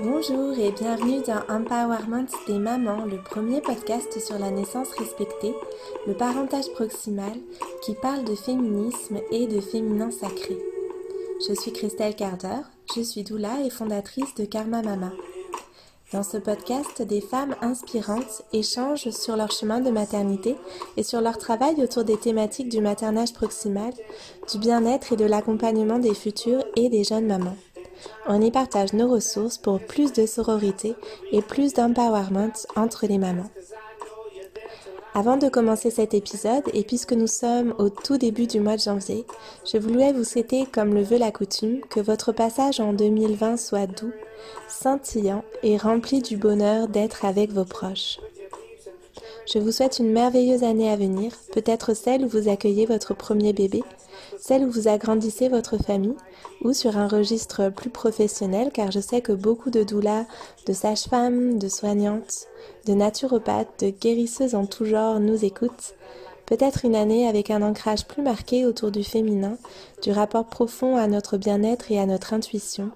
Bonjour et bienvenue dans Empowerment des mamans, le premier podcast sur la naissance respectée, le parentage proximal qui parle de féminisme et de féminin sacré. Je suis Christelle Carder, je suis doula et fondatrice de Karma Mama. Dans ce podcast, des femmes inspirantes échangent sur leur chemin de maternité et sur leur travail autour des thématiques du maternage proximal, du bien-être et de l'accompagnement des futures et des jeunes mamans. On y partage nos ressources pour plus de sororité et plus d'empowerment entre les mamans. Avant de commencer cet épisode, et puisque nous sommes au tout début du mois de janvier, je voulais vous souhaiter, comme le veut la coutume, que votre passage en 2020 soit doux, scintillant et rempli du bonheur d'être avec vos proches. Je vous souhaite une merveilleuse année à venir, peut-être celle où vous accueillez votre premier bébé, celle où vous agrandissez votre famille, ou sur un registre plus professionnel, car je sais que beaucoup de doulas, de sages-femmes, de soignantes, de naturopathes, de guérisseuses en tout genre nous écoutent. Peut-être une année avec un ancrage plus marqué autour du féminin, du rapport profond à notre bien-être et à notre intuition.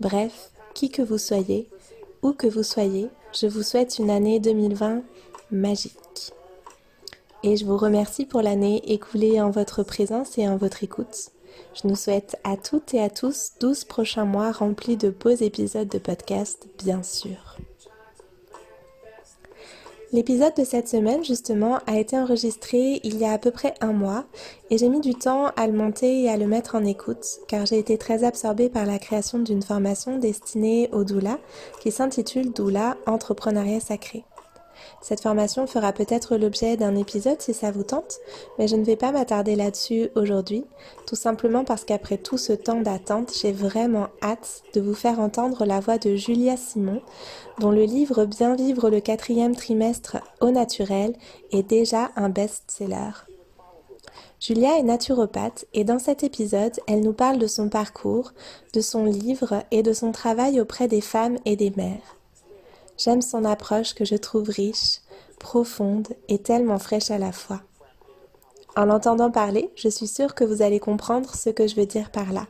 Bref, qui que vous soyez, où que vous soyez, je vous souhaite une année 2020 magique. Et je vous remercie pour l'année écoulée en votre présence et en votre écoute. Je nous souhaite à toutes et à tous 12 prochains mois remplis de beaux épisodes de podcast, bien sûr. L'épisode de cette semaine, justement, a été enregistré il y a à peu près un mois et j'ai mis du temps à le monter et à le mettre en écoute car j'ai été très absorbée par la création d'une formation destinée au doula qui s'intitule Doula Entrepreneuriat Sacré. Cette formation fera peut-être l'objet d'un épisode si ça vous tente, mais je ne vais pas m'attarder là-dessus aujourd'hui, tout simplement parce qu'après tout ce temps d'attente, j'ai vraiment hâte de vous faire entendre la voix de Julia Simon, dont le livre Bien vivre le quatrième trimestre au naturel est déjà un best-seller. Julia est naturopathe et dans cet épisode, elle nous parle de son parcours, de son livre et de son travail auprès des femmes et des mères. J'aime son approche que je trouve riche, profonde et tellement fraîche à la fois. En l'entendant parler, je suis sûre que vous allez comprendre ce que je veux dire par là.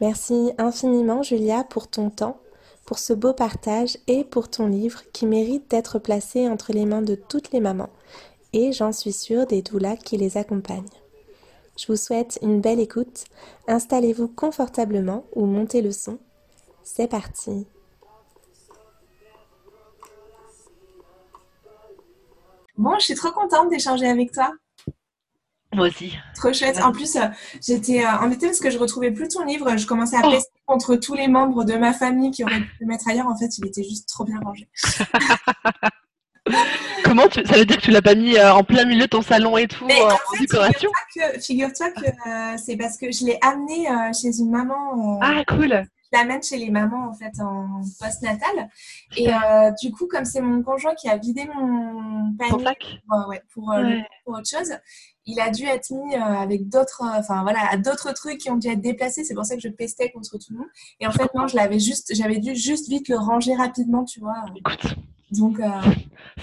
Merci infiniment Julia pour ton temps, pour ce beau partage et pour ton livre qui mérite d'être placé entre les mains de toutes les mamans et j'en suis sûre des doulas qui les accompagnent. Je vous souhaite une belle écoute, installez-vous confortablement ou montez le son. C'est parti Bon, je suis trop contente d'échanger avec toi. Moi aussi. Trop chouette. En plus, euh, j'étais euh, embêtée parce que je retrouvais plus ton livre. Je commençais à oh. pester contre tous les membres de ma famille qui auraient pu le mettre ailleurs. En fait, il était juste trop bien rangé. Comment tu... Ça veut dire que tu l'as pas mis euh, en plein milieu de ton salon et tout en, décoration? Figure-toi que, c'est parce que je l'ai amené chez une maman. ah, cool l'amène chez les mamans en fait en post-natal. Et euh, du coup, comme c'est mon conjoint qui a vidé mon panier pour, ouais, pour, euh, pour, autre chose, il a dû être mis euh, avec d'autres, enfin voilà, d'autres trucs qui ont dû être déplacés. C'est pour ça que je pestais contre tout le monde. Et en fait, non, je l'avais juste, j'avais dû juste vite le ranger rapidement, tu vois. Écoute. Donc.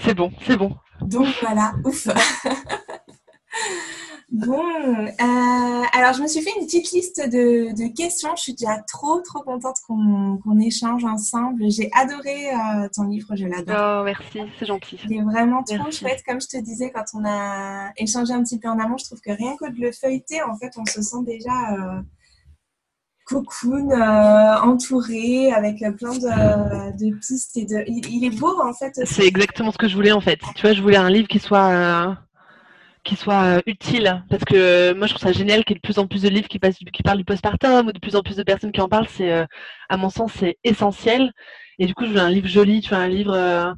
c'est bon, c'est bon. Donc voilà, ouf. Bon, euh, alors je me suis fait une petite liste de, questions. Je suis déjà trop, trop contente qu'on échange ensemble. J'ai adoré euh, ton livre, je l'adore. Oh, merci, c'est gentil. Il est vraiment trop chouette. Comme je te disais, quand on a échangé un petit peu en amont, je trouve que rien que de le feuilleter, en fait, on se sent déjà euh, cocoon, entouré, avec plein de, pistes. Et de... Il, est beau, en fait. C'est exactement ce que je voulais, en fait. Tu vois, je voulais un livre qui soit qui soit euh, utile. Parce que euh, moi je trouve ça génial qu'il y ait de plus en plus de livres qui, passent, qui parlent du postpartum ou de plus en plus de personnes qui en parlent. C'est euh, à mon sens c'est essentiel. Et du coup je veux un livre joli tu vois un livre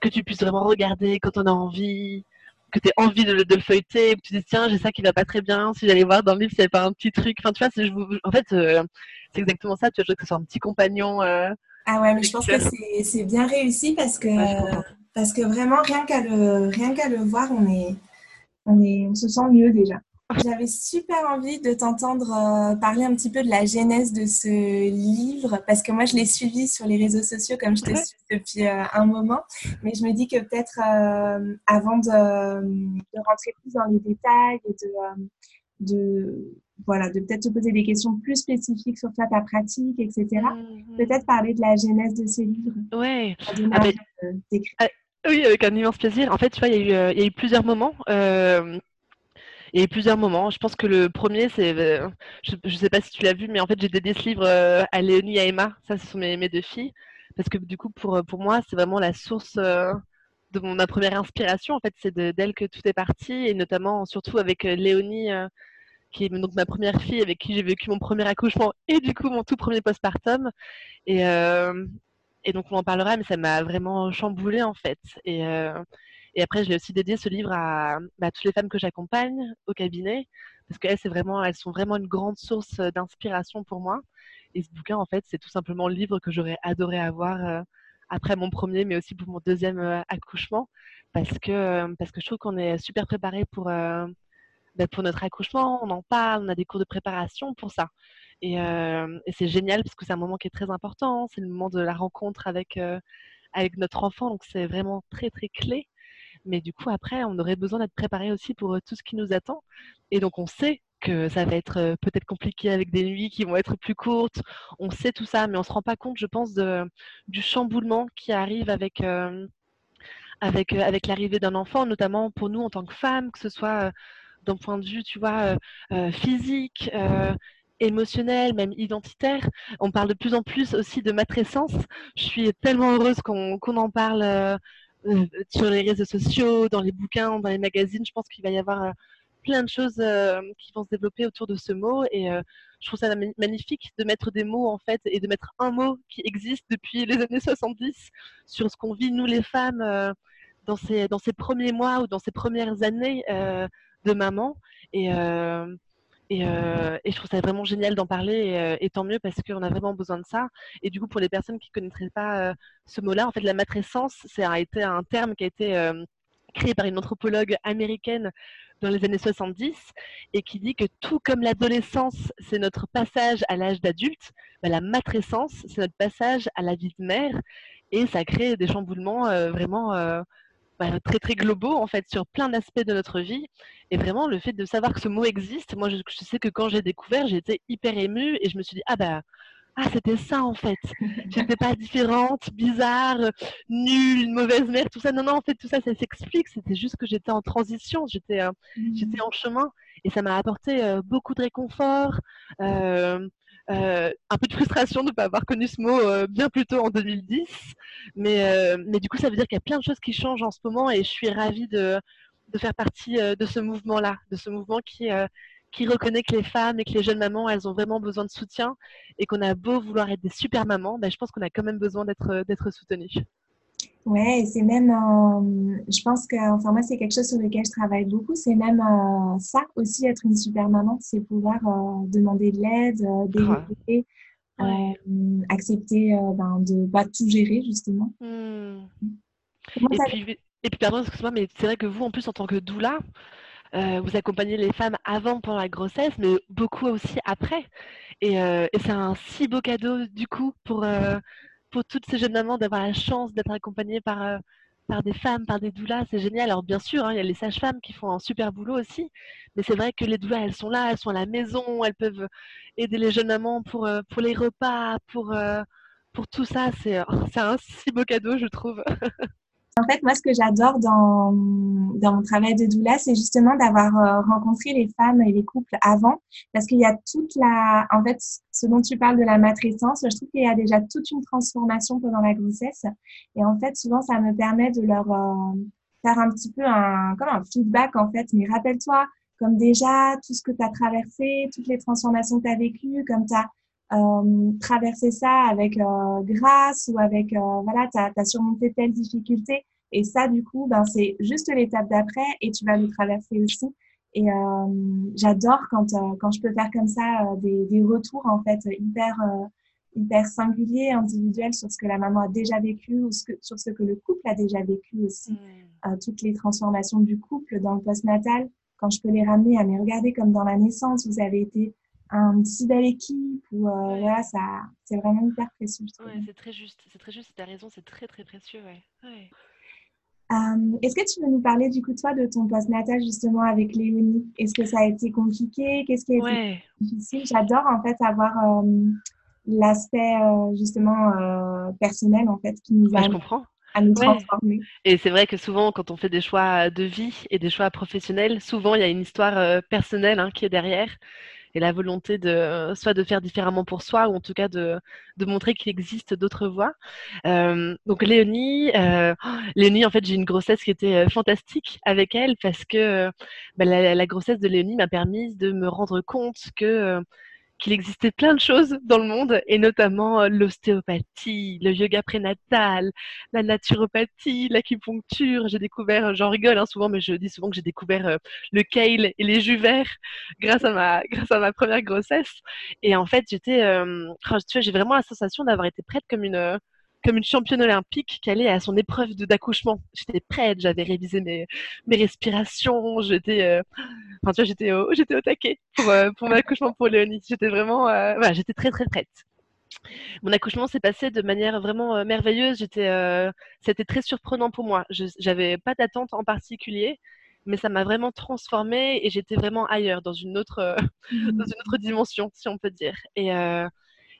que tu puisses vraiment regarder quand on a envie que tu aies envie de, le feuilleter que tu dis tiens j'ai ça qui va pas très bien si j'allais voir dans le livre s'il n'y avait pas un petit truc. Enfin tu vois je, en fait c'est exactement ça tu vois je veux que ce soit un petit compagnon ah ouais mais je pense que c'est bien réussi parce que parce que vraiment rien qu'à le rien qu'à le voir on est on, est, on se sent mieux déjà. J'avais super envie de t'entendre euh, parler un petit peu de la genèse de ce livre, parce que moi, je l'ai suivi sur les réseaux sociaux, comme je te suis depuis euh, un moment. Mais je me dis que peut-être, euh, avant de, rentrer plus dans les détails et de, de voilà, de peut-être te poser des questions plus spécifiques sur toi, ta pratique, etc., mmh, mmh. peut-être parler de la genèse de ce livre. Ouais. Ah, ah, oui, avec un immense plaisir. En fait, tu vois, il y, a eu plusieurs moments. Il y a eu plusieurs moments. Je pense que le premier, c'est. Euh, je ne sais pas si tu l'as vu, mais en fait, j'ai dédié ce livre euh, à Léonie et à Emma. Ça, ce sont mes, deux filles. Parce que du coup, pour, pour moi, c'est vraiment la source euh, de mon, ma première inspiration. En fait, c'est d'elle que tout est parti. Et notamment, surtout avec Léonie, qui est donc ma première fille, avec qui j'ai vécu mon premier accouchement et du coup, mon tout premier postpartum. Et, et donc, on en parlera, mais ça m'a vraiment chamboulé en fait. Et. Et après, je l'ai aussi dédié ce livre à, bah, toutes les femmes que j'accompagne au cabinet, parce qu'elles, vraiment, sont vraiment une grande source euh, d'inspiration pour moi. Et ce bouquin, en fait, c'est tout simplement le livre que j'aurais adoré avoir euh, après mon premier, mais aussi pour mon deuxième euh, accouchement, parce que, parce que je trouve qu'on est super préparé pour, bah, pour notre accouchement. On en parle, on a des cours de préparation pour ça. Et, et c'est génial parce que c'est un moment qui est très important. C'est le moment de la rencontre avec, avec notre enfant, donc c'est vraiment très très clé. Mais du coup, après, on aurait besoin d'être préparé aussi pour euh, tout ce qui nous attend. Et donc, on sait que ça va être euh, peut-être compliqué avec des nuits qui vont être plus courtes. On sait tout ça, mais on ne se rend pas compte, je pense, du chamboulement qui arrive euh, avec, avec l'arrivée d'un enfant, notamment pour nous en tant que femmes, que ce soit d'un point de vue, tu vois, physique, émotionnel, même identitaire. On parle de plus en plus aussi de matrescence. Je suis tellement heureuse qu'on en parle euh, sur les réseaux sociaux, dans les bouquins, dans les magazines. Je pense qu'il va y avoir euh, plein de choses euh, qui vont se développer autour de ce mot et je trouve ça magnifique de mettre des mots en fait et de mettre un mot qui existe depuis les années 70 sur ce qu'on vit nous les femmes dans ces dans ces premiers mois ou dans ces premières années de maman et euh, et, je trouve ça vraiment génial d'en parler, euh, et, tant mieux parce qu'on a vraiment besoin de ça. Et du coup, pour les personnes qui ne connaîtraient pas euh, ce mot-là, en fait, la matrescence, a été un terme qui a été créé par une anthropologue américaine dans les années 70 et qui dit que tout comme l'adolescence, c'est notre passage à l'âge d'adulte, bah, la matrescence, c'est notre passage à la vie de mère et ça crée des chamboulements vraiment bah, très très globaux en fait sur plein d'aspects de notre vie. Et vraiment le fait de savoir que ce mot existe moi je, sais que quand j'ai découvert j'ai été hyper émue et je me suis dit ah bah ah c'était ça en fait. J'étais pas différente bizarre nulle une mauvaise mère tout ça. Non non en fait tout ça ça s'explique. C'était juste que j'étais en transition j'étais euh, mmh. j'étais en chemin. Et ça m'a apporté euh, beaucoup de réconfort euh, euh, un peu de frustration de ne pas avoir connu ce mot euh, bien plus tôt en 2010. Mais, euh, mais du coup, ça veut dire qu'il y a plein de choses qui changent en ce moment et je suis ravie de, de faire partie de ce mouvement-là, de ce mouvement qui, qui reconnaît que les femmes et que les jeunes mamans, elles ont vraiment besoin de soutien et qu'on a beau vouloir être des super mamans, ben, je pense qu'on a quand même besoin d'être soutenues. Ouais, c'est même, euh, je pense que, enfin moi, c'est quelque chose sur lequel je travaille beaucoup. C'est même euh, ça aussi, être une super maman, c'est pouvoir euh, demander de l'aide, développer, accepter ben, de pas tout gérer justement. Mmh. Et, puis, et puis, pardon, excuse-moi, mais c'est vrai que vous, en plus, en tant que doula, vous accompagnez les femmes avant, pendant la grossesse, mais beaucoup aussi après. Et, et c'est un si beau cadeau, du coup, pour pour toutes ces jeunes mamans d'avoir la chance d'être accompagnées par, euh, par des femmes, par des doulas, c'est génial. Alors bien sûr, hein, il y a les sages-femmes qui font un super boulot aussi, mais c'est vrai que les doulas, elles sont là, elles sont à la maison, elles peuvent aider les jeunes mamans pour, euh, pour les repas, pour, euh, pour tout ça. C'est un si beau cadeau, je trouve. En fait, moi, ce que j'adore dans, dans mon travail de doula, c'est justement d'avoir euh, rencontré les femmes et les couples avant, parce qu'il y a toute la, en fait, ce dont tu parles de la matrescence, je trouve qu'il y a déjà toute une transformation pendant la grossesse. Et en fait, souvent, ça me permet de leur euh, faire un petit peu un, comme un feedback, en fait. Mais rappelle-toi, comme déjà, tout ce que tu as traversé, toutes les transformations que tu as vécues, comme tu as euh, traverser ça avec euh, grâce ou avec, euh, voilà, tu as, surmonté telle difficulté. Et ça, du coup, ben, c'est juste l'étape d'après et tu vas le traverser aussi. Et j'adore quand, quand je peux faire comme ça des, des retours, en fait, hyper, hyper singuliers, individuels sur ce que la maman a déjà vécu ou ce que, sur ce que le couple a déjà vécu aussi. Mmh. toutes les transformations du couple dans le postnatal quand je peux les ramener à me regarder comme dans la naissance, vous avez été un si belle équipe ou euh, voilà, ça, c'est vraiment hyper précieux. Ouais, c'est très juste, c'est très juste, tu as raison, c'est très très précieux, ouais. ouais. Euh, est-ce que tu veux nous parler du coup toi de ton post-natal justement avec Léonie? Est-ce que ça a été compliqué? Qu'est-ce qui a été difficile? J'adore en fait avoir euh, l'aspect justement personnel en fait qui nous a je comprends. à nous transformer. Et c'est vrai que souvent quand on fait des choix de vie et des choix professionnels, souvent il y a une histoire personnelle hein, qui est derrière et la volonté de soit de faire différemment pour soi ou en tout cas de, de montrer qu'il existe d'autres voies. Euh, donc Léonie, euh, Léonie, en fait, j'ai une grossesse qui était euh, fantastique avec elle parce que bah, la, la, grossesse de Léonie m'a permis de me rendre compte que qu'il existait plein de choses dans le monde, et notamment euh, l'ostéopathie, le yoga prénatal, la naturopathie, l'acupuncture. J'ai découvert, j'en rigole hein, souvent, mais je dis souvent que j'ai découvert euh, le kale et les jus verts grâce à ma, grâce à ma première grossesse. Et en fait, j'étais, euh, tu vois, j'ai vraiment la sensation d'avoir été prête comme une comme une championne olympique qui allait à son épreuve d'accouchement. J'étais prête, j'avais révisé mes, mes respirations, j'étais, euh, enfin, au, au taquet pour, euh, pour mon accouchement pour Léonie. J'étais vraiment, euh, voilà, j'étais très très prête. Mon accouchement s'est passé de manière vraiment merveilleuse. J'étais, c'était très surprenant pour moi. Je, j'avais pas d'attente en particulier mais ça m'a vraiment transformée et j'étais vraiment ailleurs, dans une autre, dans une autre dimension, si on peut dire.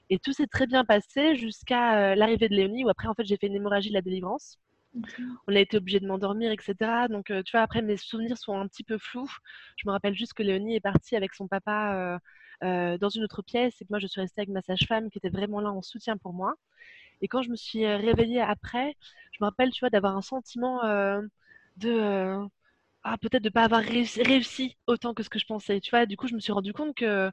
Et tout s'est très bien passé jusqu'à euh, l'arrivée de Léonie, où après, en fait, j'ai fait une hémorragie de la délivrance. On a été obligé de m'endormir, etc. Donc, euh, tu vois, après, mes souvenirs sont un petit peu flous. Je me rappelle juste que Léonie est partie avec son papa euh, dans une autre pièce et que moi, je suis restée avec ma sage-femme qui était vraiment là en soutien pour moi. Et quand je me suis réveillée après, je me rappelle, tu vois, d'avoir un sentiment de... ah, peut-être de ne pas avoir réussi, réussi, autant que ce que je pensais. Tu vois, du coup, je me suis rendu compte que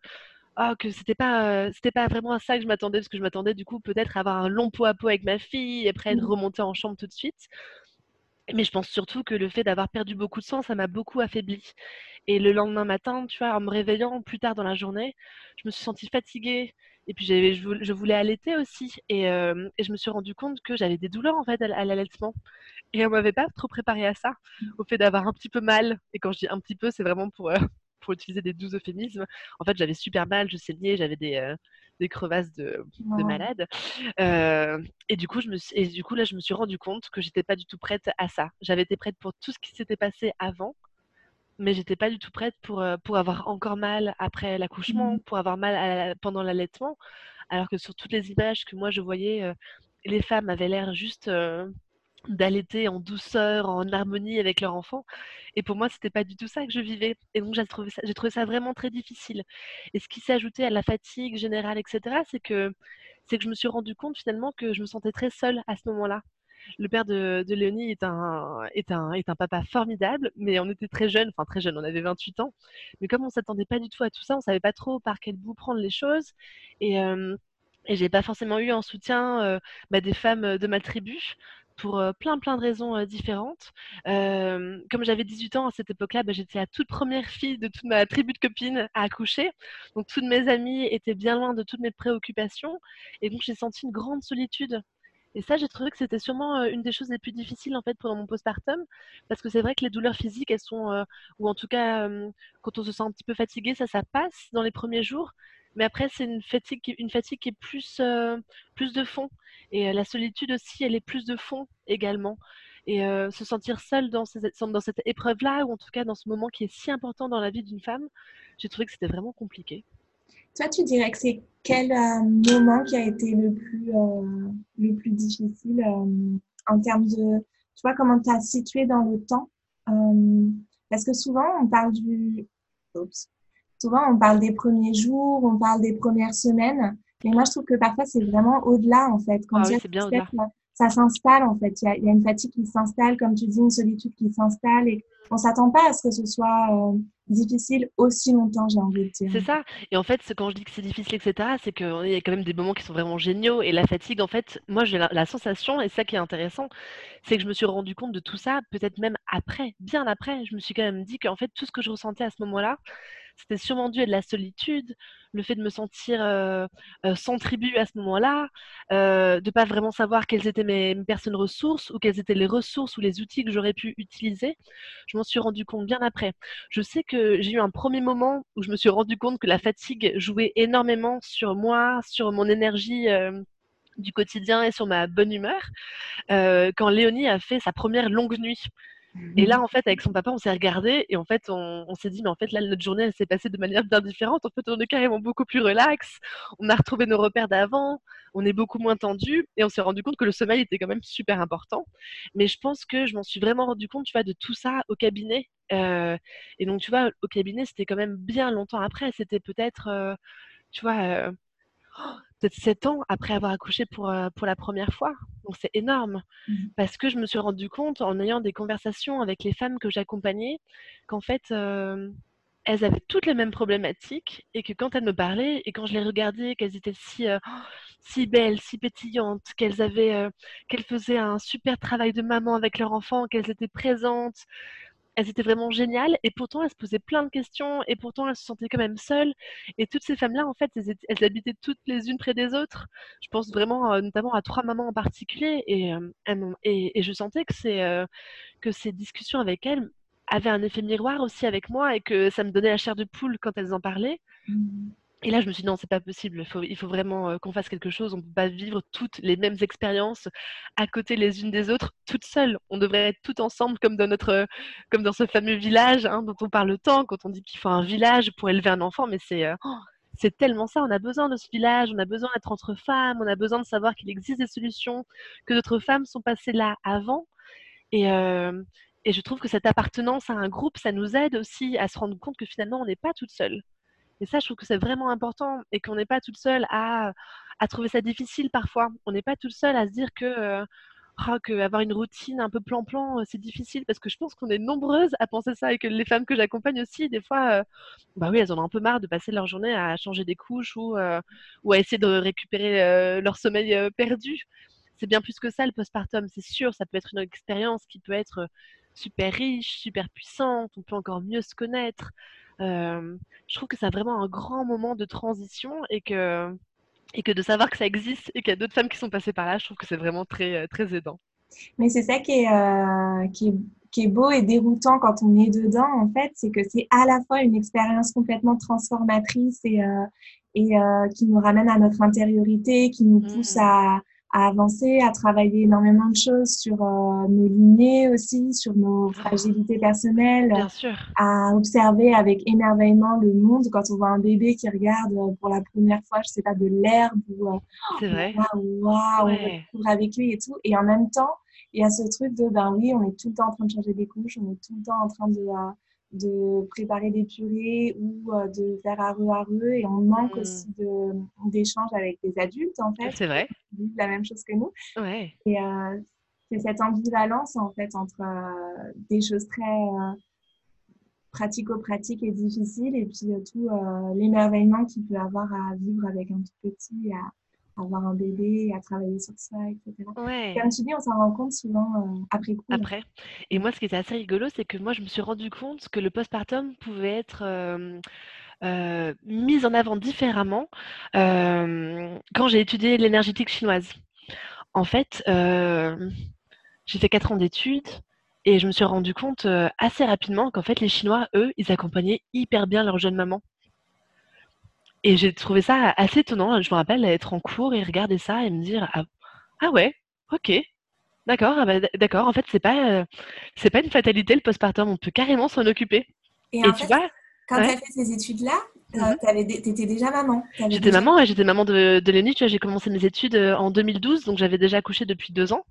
ah, que c'était pas, c'était pas vraiment à ça que je m'attendais, parce que je m'attendais du coup peut-être à avoir un long pot à pot avec ma fille et après être mmh. remontée en chambre tout de suite. Mais je pense surtout que le fait d'avoir perdu beaucoup de sang, ça m'a beaucoup affaibli. Et le lendemain matin, tu vois, en me réveillant plus tard dans la journée, je me suis sentie fatiguée. Et puis je voulais allaiter aussi. Et, et, je me suis rendu compte que j'avais des douleurs en fait à, l'allaitement. Et on m'avait pas trop préparé à ça, mmh. au fait d'avoir un petit peu mal. Et quand je dis un petit peu, c'est vraiment pour, pour utiliser des doux euphémismes. En fait, j'avais super mal, je saignais, j'avais des, euh, des crevasses de, de malade. Euh, et du coup, je me et du coup, là, je me suis rendu compte que j'étais pas du tout prête à ça. J'avais été prête pour tout ce qui s'était passé avant, mais j'étais pas du tout prête pour, euh, pour avoir encore mal après l'accouchement, mmh. pour avoir mal pendant l'allaitement. Alors que sur toutes les images que moi je voyais, les femmes avaient l'air juste d'allaiter en douceur, en harmonie avec leur enfant. Et pour moi, c'était pas du tout ça que je vivais. Et donc, j'ai trouvé, ça, trouvé ça vraiment très difficile. Et ce qui s'est ajouté à la fatigue générale, etc., c'est que, c'est que je me suis rendu compte finalement que je me sentais très seule à ce moment-là. Le père de, de Léonie est un, est, un, est un papa formidable, mais on était très jeunes, enfin très jeunes, on avait 28 ans. Mais comme on s'attendait pas du tout à tout ça, on savait pas trop par quel bout prendre les choses. Et, euh, et j'ai pas forcément eu en soutien euh, bah, des femmes de ma tribu pour plein plein de raisons différentes. comme j'avais 18 ans à cette époque-là, bah, j'étais la toute première fille de toute ma tribu de copines à accoucher. Donc toutes mes amies étaient bien loin de toutes mes préoccupations. Et donc j'ai senti une grande solitude. Et ça, j'ai trouvé que c'était sûrement une des choses les plus difficiles en fait pendant mon postpartum, parce que c'est vrai que les douleurs physiques, elles sont, ou en tout cas quand on se sent un petit peu fatigué, ça, ça passe dans les premiers jours. Mais après, c'est une fatigue, qui est plus, euh, plus de fond. Et euh, la solitude aussi, elle est plus de fond également. Et euh, se sentir seule dans, cette épreuve-là, ou en tout cas dans ce moment qui est si important dans la vie d'une femme, j'ai trouvé que c'était vraiment compliqué. Toi, tu dirais que c'est quel moment qui a été le plus, le plus difficile en termes de, tu vois, comment tu as situé dans le temps? Parce que souvent, on parle du... Oups souvent on parle des premiers jours, on parle des premières semaines, mais moi je trouve que parfois c'est vraiment au-delà en fait. Quand ah bien ça s'installe en fait. Il y, a, une fatigue qui s'installe, comme tu dis, une solitude qui s'installe et on s'attend pas à ce que ce soit euh, difficile aussi longtemps, j'ai envie de dire. C'est ça. Et en fait, quand je dis que c'est difficile, etc., c'est qu'il y a quand même des moments qui sont vraiment géniaux. Et la fatigue, en fait, moi j'ai la, la, sensation, et ça qui est intéressant, c'est que je me suis rendu compte de tout ça, peut-être même après, bien après. Je me suis quand même dit qu'en fait, tout ce que je ressentais à ce moment-là, c'était sûrement dû à de la solitude, le fait de me sentir sans tribu à ce moment-là, de ne pas vraiment savoir quelles étaient mes, personnes ressources ou quelles étaient les ressources ou les outils que j'aurais pu utiliser. Je m'en suis rendu compte bien après. Je sais que j'ai eu un premier moment où je me suis rendu compte que la fatigue jouait énormément sur moi, sur mon énergie du quotidien et sur ma bonne humeur, quand Léonie a fait sa première longue nuit. Et là, mmh. en fait, avec son papa, on s'est regardé et en fait, on, s'est dit, mais en fait, là, notre journée, elle s'est passée de manière bien différente. En fait, on est carrément beaucoup plus relax. On a retrouvé nos repères d'avant. On est beaucoup moins tendu et on s'est rendu compte que le sommeil était quand même super important. Mais je pense que je m'en suis vraiment rendu compte, tu vois, de tout ça au cabinet. Euh, et donc, tu vois, au cabinet, c'était quand même bien longtemps après. C'était peut-être, euh, tu vois, euh, peut-être sept ans après avoir accouché pour, pour la première fois. Donc c'est énorme. Mmh. Parce que je me suis rendu compte en ayant des conversations avec les femmes que j'accompagnais qu'en fait, euh, elles avaient toutes les mêmes problématiques et que quand elles me parlaient et quand je les regardais, qu'elles étaient si, euh, si belles, si pétillantes, qu'elles avaient, qu'elles faisaient un super travail de maman avec leur enfant, qu'elles étaient présentes, elles étaient vraiment géniales et pourtant elles se posaient plein de questions et pourtant elles se sentaient quand même seules. Et toutes ces femmes-là, en fait, elles, habitaient toutes les unes près des autres. Je pense vraiment euh, notamment à trois mamans en particulier et, euh, et, je sentais que, euh, que ces discussions avec elles avaient un effet miroir aussi avec moi et que ça me donnait la chair de poule quand elles en parlaient. Mmh. Et là, je me suis dit, non, c'est pas possible. Il faut, vraiment qu'on fasse quelque chose. On ne peut pas vivre toutes les mêmes expériences à côté les unes des autres, toutes seules. On devrait être toutes ensemble, comme dans, notre, comme dans ce fameux village hein, dont on parle tant, quand on dit qu'il faut un village pour élever un enfant. Mais c'est oh, c'est tellement ça. On a besoin de ce village, on a besoin d'être entre femmes, on a besoin de savoir qu'il existe des solutions, que d'autres femmes sont passées là avant. Et, et je trouve que cette appartenance à un groupe, ça nous aide aussi à se rendre compte que finalement, on n'est pas toute seule. Et ça, je trouve que c'est vraiment important et qu'on n'est pas toute seule à, trouver ça difficile parfois. On n'est pas toute seule à se dire que, euh, oh, que avoir une routine un peu plan-plan, euh, c'est difficile parce que je pense qu'on est nombreuses à penser ça et que les femmes que j'accompagne aussi, des fois, euh, bah oui, elles en ont un peu marre de passer leur journée à changer des couches ou, ou à essayer de récupérer leur sommeil perdu. C'est bien plus que ça le postpartum, c'est sûr. Ça peut être une expérience qui peut être super riche, super puissante. On peut encore mieux se connaître je trouve que c'est vraiment un grand moment de transition et que, et que de savoir que ça existe et qu'il y a d'autres femmes qui sont passées par là, je trouve que c'est vraiment très, très aidant. Mais c'est ça qui est, euh, qui, est, qui est beau et déroutant quand on est dedans, en fait, c'est que c'est à la fois une expérience complètement transformatrice et, euh, et euh, qui nous ramène à notre intériorité, qui nous pousse mmh. à, à avancer, à travailler énormément de choses sur euh, nos lignées aussi, sur nos ah. fragilités personnelles, Bien sûr. à observer avec émerveillement le monde quand on voit un bébé qui regarde euh, pour la première fois, je sais pas, de l'herbe ou euh, c'est vrai. Waouh, wow, on avec lui et tout. Et en même temps, il y a ce truc de ben oui, on est tout le temps en train de changer des couches, on est tout le temps en train de de préparer des purées ou euh, de faire areux areux et on manque mmh. aussi d'échanges avec des adultes en fait. C'est vrai. Qui vivent la même chose que nous. Ouais. Et euh, c'est cette ambivalence en fait entre euh, des choses très pratico-pratiques et difficiles et puis tout l'émerveillement qu'il peut avoir à vivre avec un tout petit à, avoir un bébé, à travailler sur ça, etc. Ouais. Comme tu dis, on s'en rend compte souvent euh, après coup. Après. Et moi, ce qui était assez rigolo, c'est que moi, je me suis rendu compte que le postpartum pouvait être euh, euh, mis en avant différemment quand j'ai étudié l'énergétique chinoise. En fait, j'ai fait 4 ans d'études. Et je me suis rendu compte assez rapidement qu'en fait, les Chinois, eux, ils accompagnaient hyper bien leurs jeunes mamans. Et j'ai trouvé ça assez étonnant. Je me rappelle être en cours et regarder ça et me dire ah, ah ouais, ok, d'accord, ah bah, d'accord. En fait, c'est pas euh, c'est pas une fatalité le postpartum. On peut carrément s'en occuper. Et, tu vois, quand tu as fait ces études-là, euh, mmh tu étais déjà maman. J'étais maman, j'étais maman de, de Léonie. J'ai commencé mes études euh, en 2012, donc j'avais déjà accouché depuis deux ans.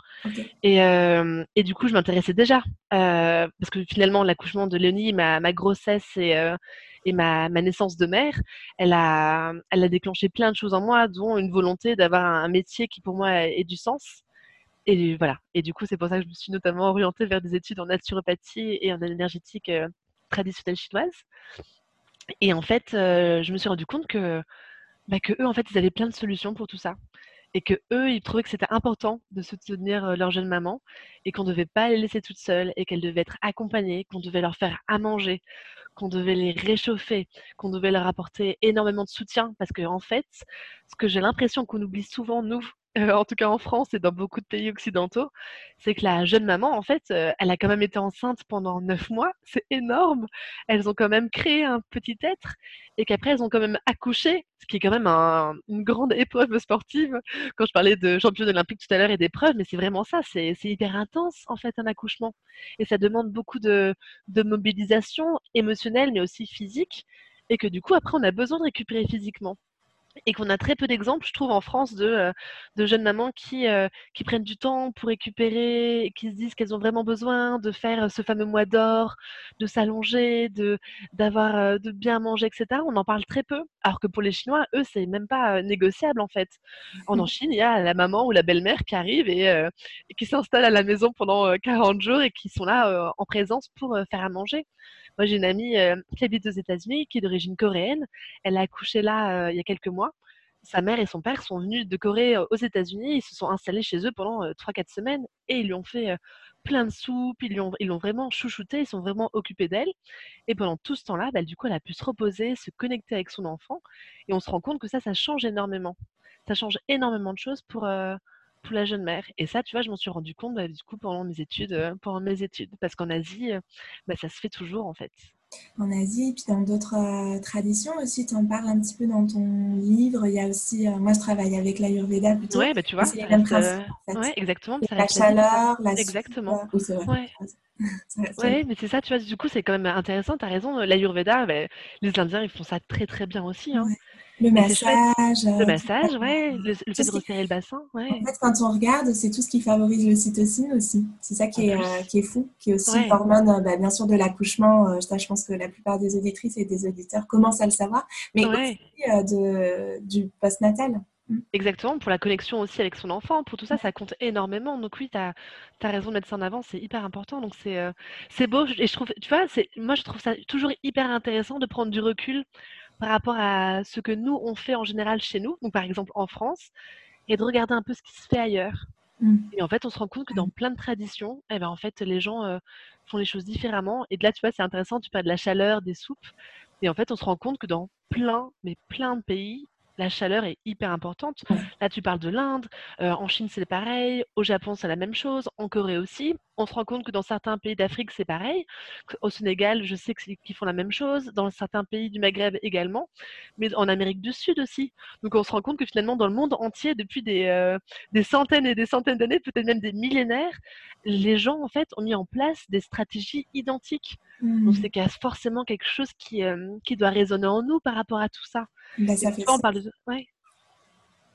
Et, et, du coup, je m'intéressais déjà. parce que finalement, l'accouchement de Léonie, ma, ma grossesse et, et ma, naissance de mère, elle a, elle a déclenché plein de choses en moi, dont une volonté d'avoir un, métier qui pour moi ait du sens. Et voilà. Et du coup, c'est pour ça que je me suis notamment orientée vers des études en naturopathie et en énergétique euh, traditionnelle chinoise. Et en fait, euh, je me suis rendu compte que, bah, que eux, en fait, ils avaient plein de solutions pour tout ça et que eux, ils trouvaient que c'était important de soutenir euh, leur jeune maman et qu'on ne devait pas les laisser toutes seules et qu'elles devaient être accompagnées, qu'on devait leur faire à manger, qu'on devait les réchauffer, qu'on devait leur apporter énormément de soutien. Parce que, en fait, ce que j'ai l'impression qu'on oublie souvent, nous, euh, en tout cas en France et dans beaucoup de pays occidentaux, c'est que la jeune maman, en fait, euh, elle a quand même été enceinte pendant neuf mois. C'est énorme. Elles ont quand même créé un petit être et qu'après, elles ont quand même accouché, ce qui est quand même une grande épreuve sportive. Quand je parlais de championne olympique tout à l'heure et d'épreuves, mais c'est vraiment ça. C'est hyper intense, en fait, un accouchement. Et ça demande beaucoup de mobilisation émotionnelle, mais aussi physique. Et que du coup, après, on a besoin de récupérer physiquement et qu'on a très peu d'exemples, je trouve, en France de, euh, de jeunes mamans qui, euh, qui prennent du temps pour récupérer, qui se disent qu'elles ont vraiment besoin de faire euh, ce fameux mois d'or, de s'allonger, de, d'avoir, de bien manger, etc. On en parle très peu, alors que pour les Chinois, eux, c'est même pas négociable en fait. En, en Chine, il y a la maman ou la belle-mère qui arrive et, et qui s'installe à la maison pendant 40 jours et qui sont là en présence pour faire à manger. Moi, j'ai une amie qui habite aux États-Unis, qui est d'origine coréenne. Elle a accouché là il y a quelques mois sa mère et son père sont venus de Corée aux États-Unis, ils se sont installés chez eux pendant 3-4 semaines et ils lui ont fait plein de soupes, ils l'ont ils vraiment chouchouté, ils sont vraiment occupés d'elle. Et pendant tout ce temps-là, bah, du coup, elle a pu se reposer, se connecter avec son enfant et on se rend compte que ça, ça change énormément. Ça change énormément de choses pour, pour la jeune mère. Et ça, tu vois, je m'en suis rendu compte bah, du coup pendant mes études, pendant mes études, parce qu'en Asie, bah, ça se fait toujours en fait en Asie, puis dans d'autres euh, traditions aussi. Tu en parles un petit peu dans ton livre. Il y a aussi, euh, moi je travaille avec l'Ayurveda plutôt. Oui, bah, tu vois. C'est les mêmes principes. Ouais, exactement. la chaleur, la Exactement. Oui, c'est vrai. Ouais. mais c'est ça, tu vois, du coup, c'est quand même intéressant, tu as raison. L'Ayurveda, bah, les Indiens, ils font ça très très bien aussi. Hein. Le massage. Le massage, ouais. Le, fait de resserrer le bassin, ouais. En fait, quand on regarde, c'est tout ce qui favorise l'ocytocine aussi. C'est ça qui est, euh, qui est fou, qui est aussi l'hormone, euh, bah, bien sûr, de l'accouchement. Euh, je pense que la plupart des auditrices et des auditeurs commencent à le savoir, mais aussi de, du postnatal. Mm. Exactement, pour la connexion aussi avec son enfant, pour tout ça, ça compte énormément. Donc oui, tu as, raison de mettre ça en avant, c'est hyper important. Donc c'est c'est beau, et je trouve, tu vois, moi je trouve ça toujours hyper intéressant de prendre du recul par rapport à ce que nous, on fait en général chez nous, donc par exemple en France, et de regarder un peu ce qui se fait ailleurs. Mmh. Et en fait, on se rend compte que dans plein de traditions, eh ben, en fait, les gens euh, font les choses différemment. Et de là, tu vois, c'est intéressant, tu parles de la chaleur, des soupes. Et en fait, on se rend compte que dans plein, mais plein de pays, la chaleur est hyper importante. Là, tu parles de l'Inde, euh, en Chine, c'est pareil, au Japon, c'est la même chose, en Corée aussi. On se rend compte que dans certains pays d'Afrique, c'est pareil. Au Sénégal, je sais qu'ils font la même chose, dans certains pays du Maghreb également, mais en Amérique du Sud aussi. Donc, on se rend compte que finalement, dans le monde entier, depuis des, euh, des centaines et des centaines d'années, peut-être même des millénaires, les gens, en fait, ont mis en place des stratégies identiques. Donc, mmh. c'est qu'il y a forcément quelque chose qui, euh, qui doit résonner en nous par rapport à tout ça. Bah, ça fait on parle de,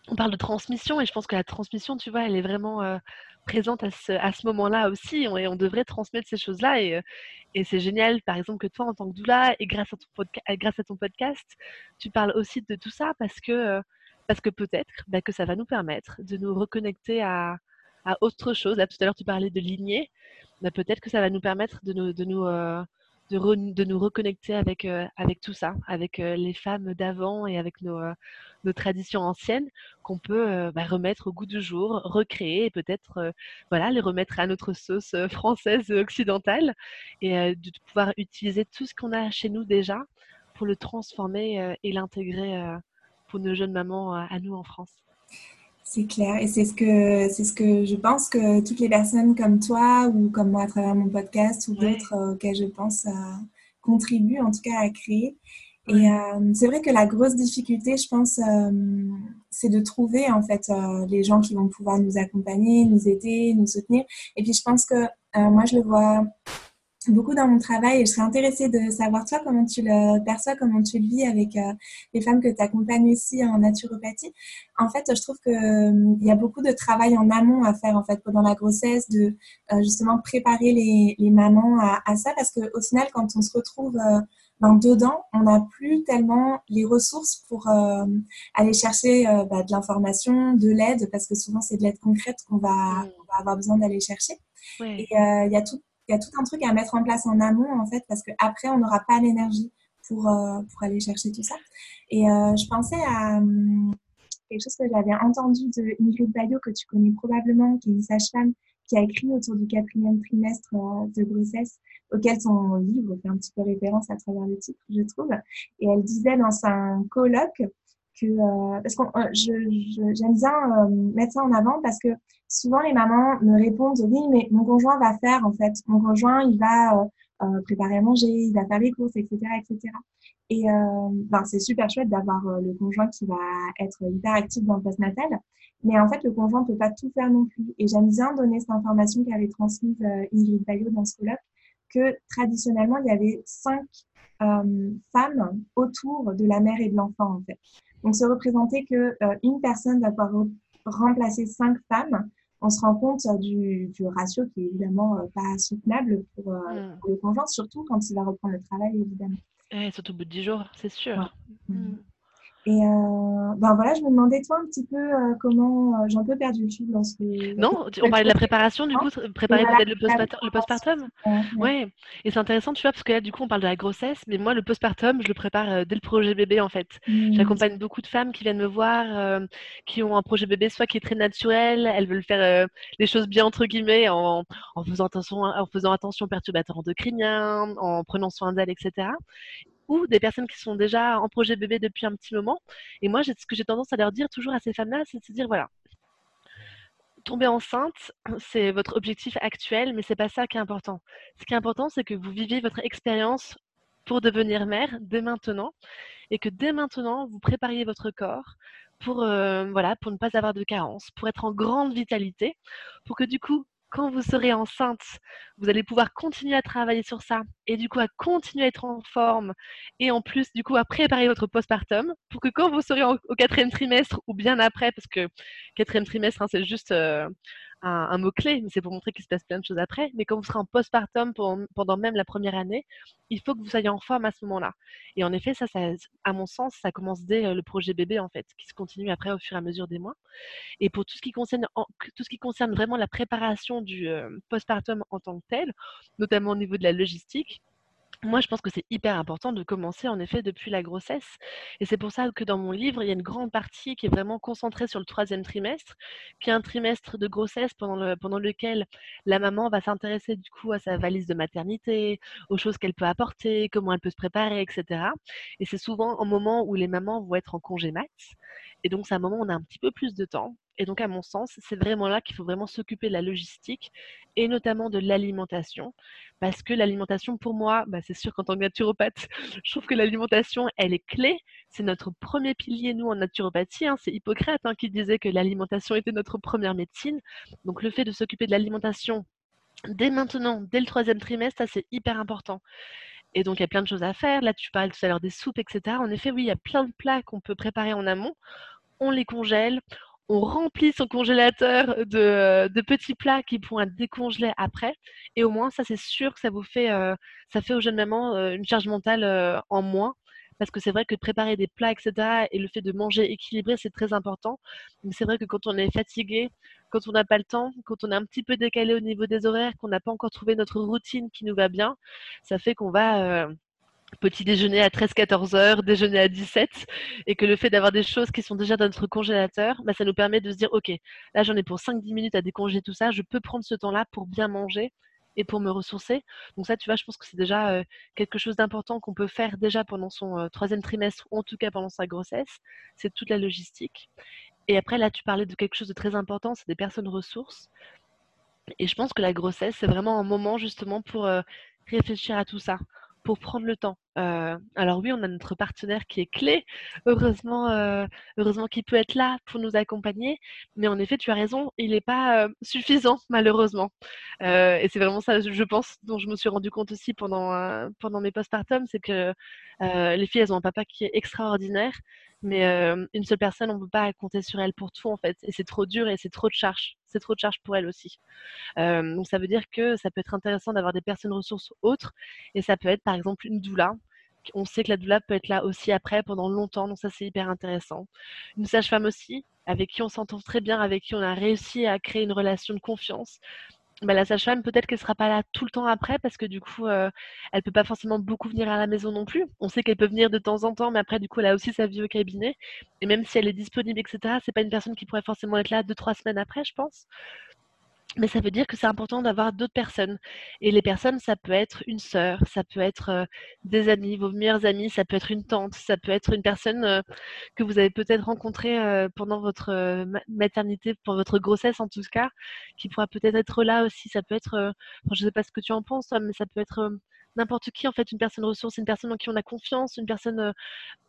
on parle de transmission et je pense que la transmission, tu vois, elle est vraiment euh, présente à ce, à ce moment-là aussi et on, devrait transmettre ces choses-là et, euh, et c'est génial, par exemple, que toi, en tant que doula et grâce à ton, grâce à ton podcast, tu parles aussi de tout ça parce que, euh, parce que peut-être bah, que ça va nous permettre de nous reconnecter à, à autre chose. Là, tout à l'heure, tu parlais de lignée. Bah, peut-être que ça va nous permettre de nous, de nous, de, nous reconnecter avec, euh, avec tout ça, avec euh, les femmes d'avant et avec nos, euh, nos, traditions anciennes qu'on peut bah, remettre au goût du jour, recréer et peut-être voilà, les remettre à notre sauce française occidentale et de pouvoir utiliser tout ce qu'on a chez nous déjà pour le transformer et l'intégrer pour nos jeunes mamans à nous en France. C'est clair. Et c'est ce que c'est ce que je pense que toutes les personnes comme toi ou comme moi à travers mon podcast ou d'autres euh, auxquels je pense euh, contribuent en tout cas à créer. Et euh, c'est vrai que la grosse difficulté, je pense, c'est de trouver en fait les gens qui vont pouvoir nous accompagner, nous aider, nous soutenir. Et puis je pense que moi je le vois beaucoup dans mon travail et je serais intéressée de savoir toi comment tu le perçois, comment tu le vis avec euh, les femmes que tu accompagnes aussi en naturopathie. En fait, je trouve qu'il euh, y a beaucoup de travail en amont à faire en fait pendant la grossesse, de euh, justement préparer les, les mamans à, à, ça parce qu'au final, quand on se retrouve ben, dedans, on n'a plus tellement les ressources pour aller chercher bah, de l'information, de l'aide parce que souvent c'est de l'aide concrète qu'on va, mmh. va, avoir besoin d'aller chercher. Et il y a tout il y a tout un truc à mettre en place en amont, en fait, parce qu'après, on n'aura pas l'énergie pour, euh, pour aller chercher tout ça. Et euh, je pensais à hum, quelque chose que j'avais entendu de Ingrid Bayo, que tu connais probablement, qui est une sage-femme, qui a écrit autour du quatrième trimestre euh, de grossesse auquel son livre fait un petit peu référence à travers le titre, je trouve. Et elle disait dans un colloque que euh, parce que j'aime bien euh, mettre ça en avant parce que souvent les mamans me répondent oui mais mon conjoint va faire en fait. Mon conjoint il va euh, préparer à manger il va faire les courses etc etc et ben, c'est super chouette d'avoir le conjoint qui va être hyper actif dans le post-natal. Mais en fait le conjoint peut pas tout faire non plus. Et j'aime bien donner cette information qu'avait transmise Ingrid Bayo dans ce colloque que traditionnellement il y avait cinq femmes autour de la mère et de l'enfant en fait donc, se représenter que euh, une personne va pouvoir remplacer cinq femmes, on se rend compte euh, du, ratio qui est évidemment euh, pas soutenable pour, mm. le conjoint, surtout quand il va reprendre le travail, évidemment. Et surtout au bout de 10 jours, c'est sûr. Mm. Et euh, ben voilà, je me demandais toi un petit peu euh, comment euh, j'ai un peu perdu le fil dans ce. Non, on parlait de la préparation du coup, préparer peut-être le postpartum. ouais. Et c'est intéressant, tu vois, parce que là du coup on parle de la grossesse, mais moi le postpartum, je le prépare dès le projet bébé en fait. Mmh. J'accompagne beaucoup de femmes qui viennent me voir, qui ont un projet bébé, soit qui est très naturel, elles veulent faire les choses bien entre guillemets en, en faisant attention, en faisant attention aux perturbateurs endocriniens, en prenant soin d'elles, etc ou des personnes qui sont déjà en projet bébé depuis un petit moment. Et moi, ce que j'ai tendance à leur dire toujours à ces femmes-là, c'est de se dire voilà, tomber enceinte, c'est votre objectif actuel, mais c'est pas ça qui est important. Ce qui est important, c'est que vous viviez votre expérience pour devenir mère dès maintenant, et que dès maintenant, vous prépariez votre corps pour, euh, voilà, pour ne pas avoir de carence, pour être en grande vitalité, pour que du coup, quand vous serez enceinte, vous allez pouvoir continuer à travailler sur ça et du coup à continuer à être en forme et en plus du coup à préparer votre postpartum pour que quand vous serez au quatrième trimestre ou bien après, parce que quatrième trimestre hein, c'est juste euh, un, mot-clé, mais c'est pour montrer qu'il se passe plein de choses après. Mais quand vous serez en postpartum pendant, même la première année, il faut que vous soyez en forme à ce moment-là. Et en effet, ça, ça, à mon sens, ça commence dès euh, le projet bébé, en fait, qui se continue après au fur et à mesure des mois. Et pour tout ce qui concerne, tout ce qui concerne vraiment la préparation du euh, postpartum en tant que tel, notamment au niveau de la logistique, moi, je pense que c'est hyper important de commencer en effet depuis la grossesse. Et c'est pour ça que dans mon livre, il y a une grande partie qui est vraiment concentrée sur le troisième trimestre, qui est un trimestre de grossesse pendant, le, pendant lequel la maman va s'intéresser du coup à sa valise de maternité, aux choses qu'elle peut apporter, comment elle peut se préparer, etc. Et c'est souvent un moment où les mamans vont être en congé mat. Et donc, c'est un moment où on a un petit peu plus de temps. Et donc, à mon sens, c'est vraiment là qu'il faut vraiment s'occuper de la logistique et notamment de l'alimentation. Parce que l'alimentation, pour moi, bah, c'est sûr qu'en tant que naturopathe, je trouve que l'alimentation, elle est clé. C'est notre premier pilier, nous, en naturopathie. Hein. C'est Hippocrate hein, qui disait que l'alimentation était notre première médecine. Donc, le fait de s'occuper de l'alimentation dès maintenant, dès le troisième trimestre, c'est hyper important. Et donc, il y a plein de choses à faire. Là, tu parlais tout à l'heure des soupes, etc. En effet, oui, il y a plein de plats qu'on peut préparer en amont. On les congèle, on remplit son congélateur de, petits plats qui pourront être décongelés après. Et au moins, ça, c'est sûr que ça vous fait, euh, ça fait aux jeunes mamans euh, une charge mentale euh, en moins. Parce que c'est vrai que préparer des plats, etc., et le fait de manger équilibré, c'est très important. Mais c'est vrai que quand on est fatigué, quand on n'a pas le temps, quand on est un petit peu décalé au niveau des horaires, qu'on n'a pas encore trouvé notre routine qui nous va bien, ça fait qu'on va petit déjeuner à 13-14 heures, déjeuner à 17, et que le fait d'avoir des choses qui sont déjà dans notre congélateur, bah, ça nous permet de se dire, OK, là j'en ai pour 5-10 minutes à décongeler tout ça, je peux prendre ce temps-là pour bien manger et pour me ressourcer. Donc ça, tu vois, je pense que c'est déjà euh, quelque chose d'important qu'on peut faire déjà pendant son euh, troisième trimestre, ou en tout cas pendant sa grossesse, c'est toute la logistique. Et après, là, tu parlais de quelque chose de très important, c'est des personnes ressources. Et je pense que la grossesse, c'est vraiment un moment justement pour euh, réfléchir à tout ça pour prendre le temps. Euh, alors oui, on a notre partenaire qui est clé, heureusement, euh, heureusement qu'il peut être là pour nous accompagner. Mais en effet, tu as raison, il n'est pas euh, suffisant malheureusement. et c'est vraiment ça, je pense, dont je me suis rendu compte aussi pendant pendant mes postpartum, c'est que les filles, elles ont un papa qui est extraordinaire, mais une seule personne, on ne peut pas compter sur elle pour tout en fait. Et c'est trop dur et c'est trop de charge. Trop de charge pour elle aussi. donc ça veut dire que ça peut être intéressant d'avoir des personnes ressources autres. Et ça peut être par exemple une doula. On sait que la doula peut être là aussi après pendant longtemps, donc ça c'est hyper intéressant. Une sage-femme aussi, avec qui on s'entend très bien, avec qui on a réussi à créer une relation de confiance. Bah, la sage-femme, peut-être qu'elle sera pas là tout le temps après parce que du coup, euh, elle peut pas forcément beaucoup venir à la maison non plus. On sait qu'elle peut venir de temps en temps, mais après, du coup, elle a aussi sa vie au cabinet. Et même si elle est disponible, etc., c'est pas une personne qui pourrait forcément être là deux, trois semaines après, je pense. Mais ça veut dire que c'est important d'avoir d'autres personnes. Et les personnes, ça peut être une sœur, ça peut être des amis, vos meilleurs amis, ça peut être une tante, ça peut être une personne que vous avez peut-être rencontrée pendant votre maternité, pour votre grossesse en tout cas, qui pourra peut-être être là aussi. Ça peut être, je ne sais pas ce que tu en penses, mais ça peut être n'importe qui, en fait, une personne ressource, une personne en qui on a confiance, une personne euh,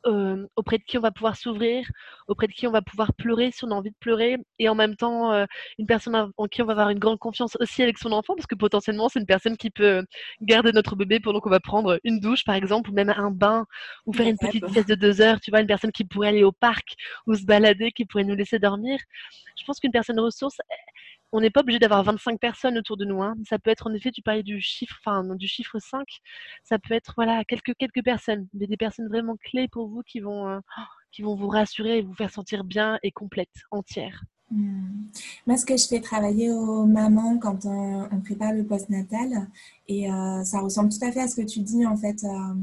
euh, auprès de qui on va pouvoir s'ouvrir, auprès de qui on va pouvoir pleurer si on a envie de pleurer, et en même temps, euh, une personne en qui on va avoir une grande confiance aussi avec son enfant, parce que potentiellement, c'est une personne qui peut garder notre bébé pendant qu'on va prendre une douche, par exemple, ou même un bain, ou faire une petite sieste de deux heures, tu vois, une personne qui pourrait aller au parc ou se balader, qui pourrait nous laisser dormir. Je pense qu'une personne ressource, on n'est pas obligé d'avoir 25 personnes autour de nous. Hein. Ça peut être en effet, tu parlais du chiffre, enfin du chiffre 5, ça peut être voilà quelques quelques personnes, mais des personnes vraiment clés pour vous qui vont euh, qui vont vous rassurer et vous faire sentir bien et complète, entière. Hmm. Moi, ce que je fais travailler aux mamans quand on, prépare le postnatal, et euh, ça ressemble tout à fait à ce que tu dis en fait. Euh,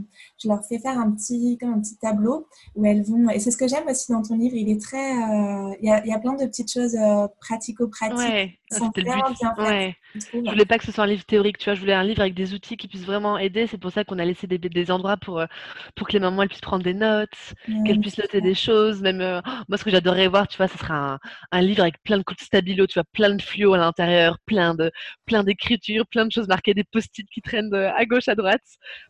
je leur fais faire un petit, comme un petit tableau où elles vont. Et c'est ce que j'aime aussi dans ton livre. Il est très, il y, a, y, a, plein de petites choses pratico-pratiques c'était le but. Ouais. Je voulais pas que ce soit un livre théorique, tu vois. Je voulais un livre avec des outils qui puissent vraiment aider. C'est pour ça qu'on a laissé des, des endroits pour, euh, pour que les mamans elles puissent prendre des notes, qu'elles puissent noter des choses. Même euh, moi, ce que j'adorerais voir, tu vois, ce sera un, un, livre avec plein de coups de stabilo, tu vois, plein de fluo à l'intérieur, plein de plein d'écritures, plein de choses marquées, des qui traînent à gauche, à droite.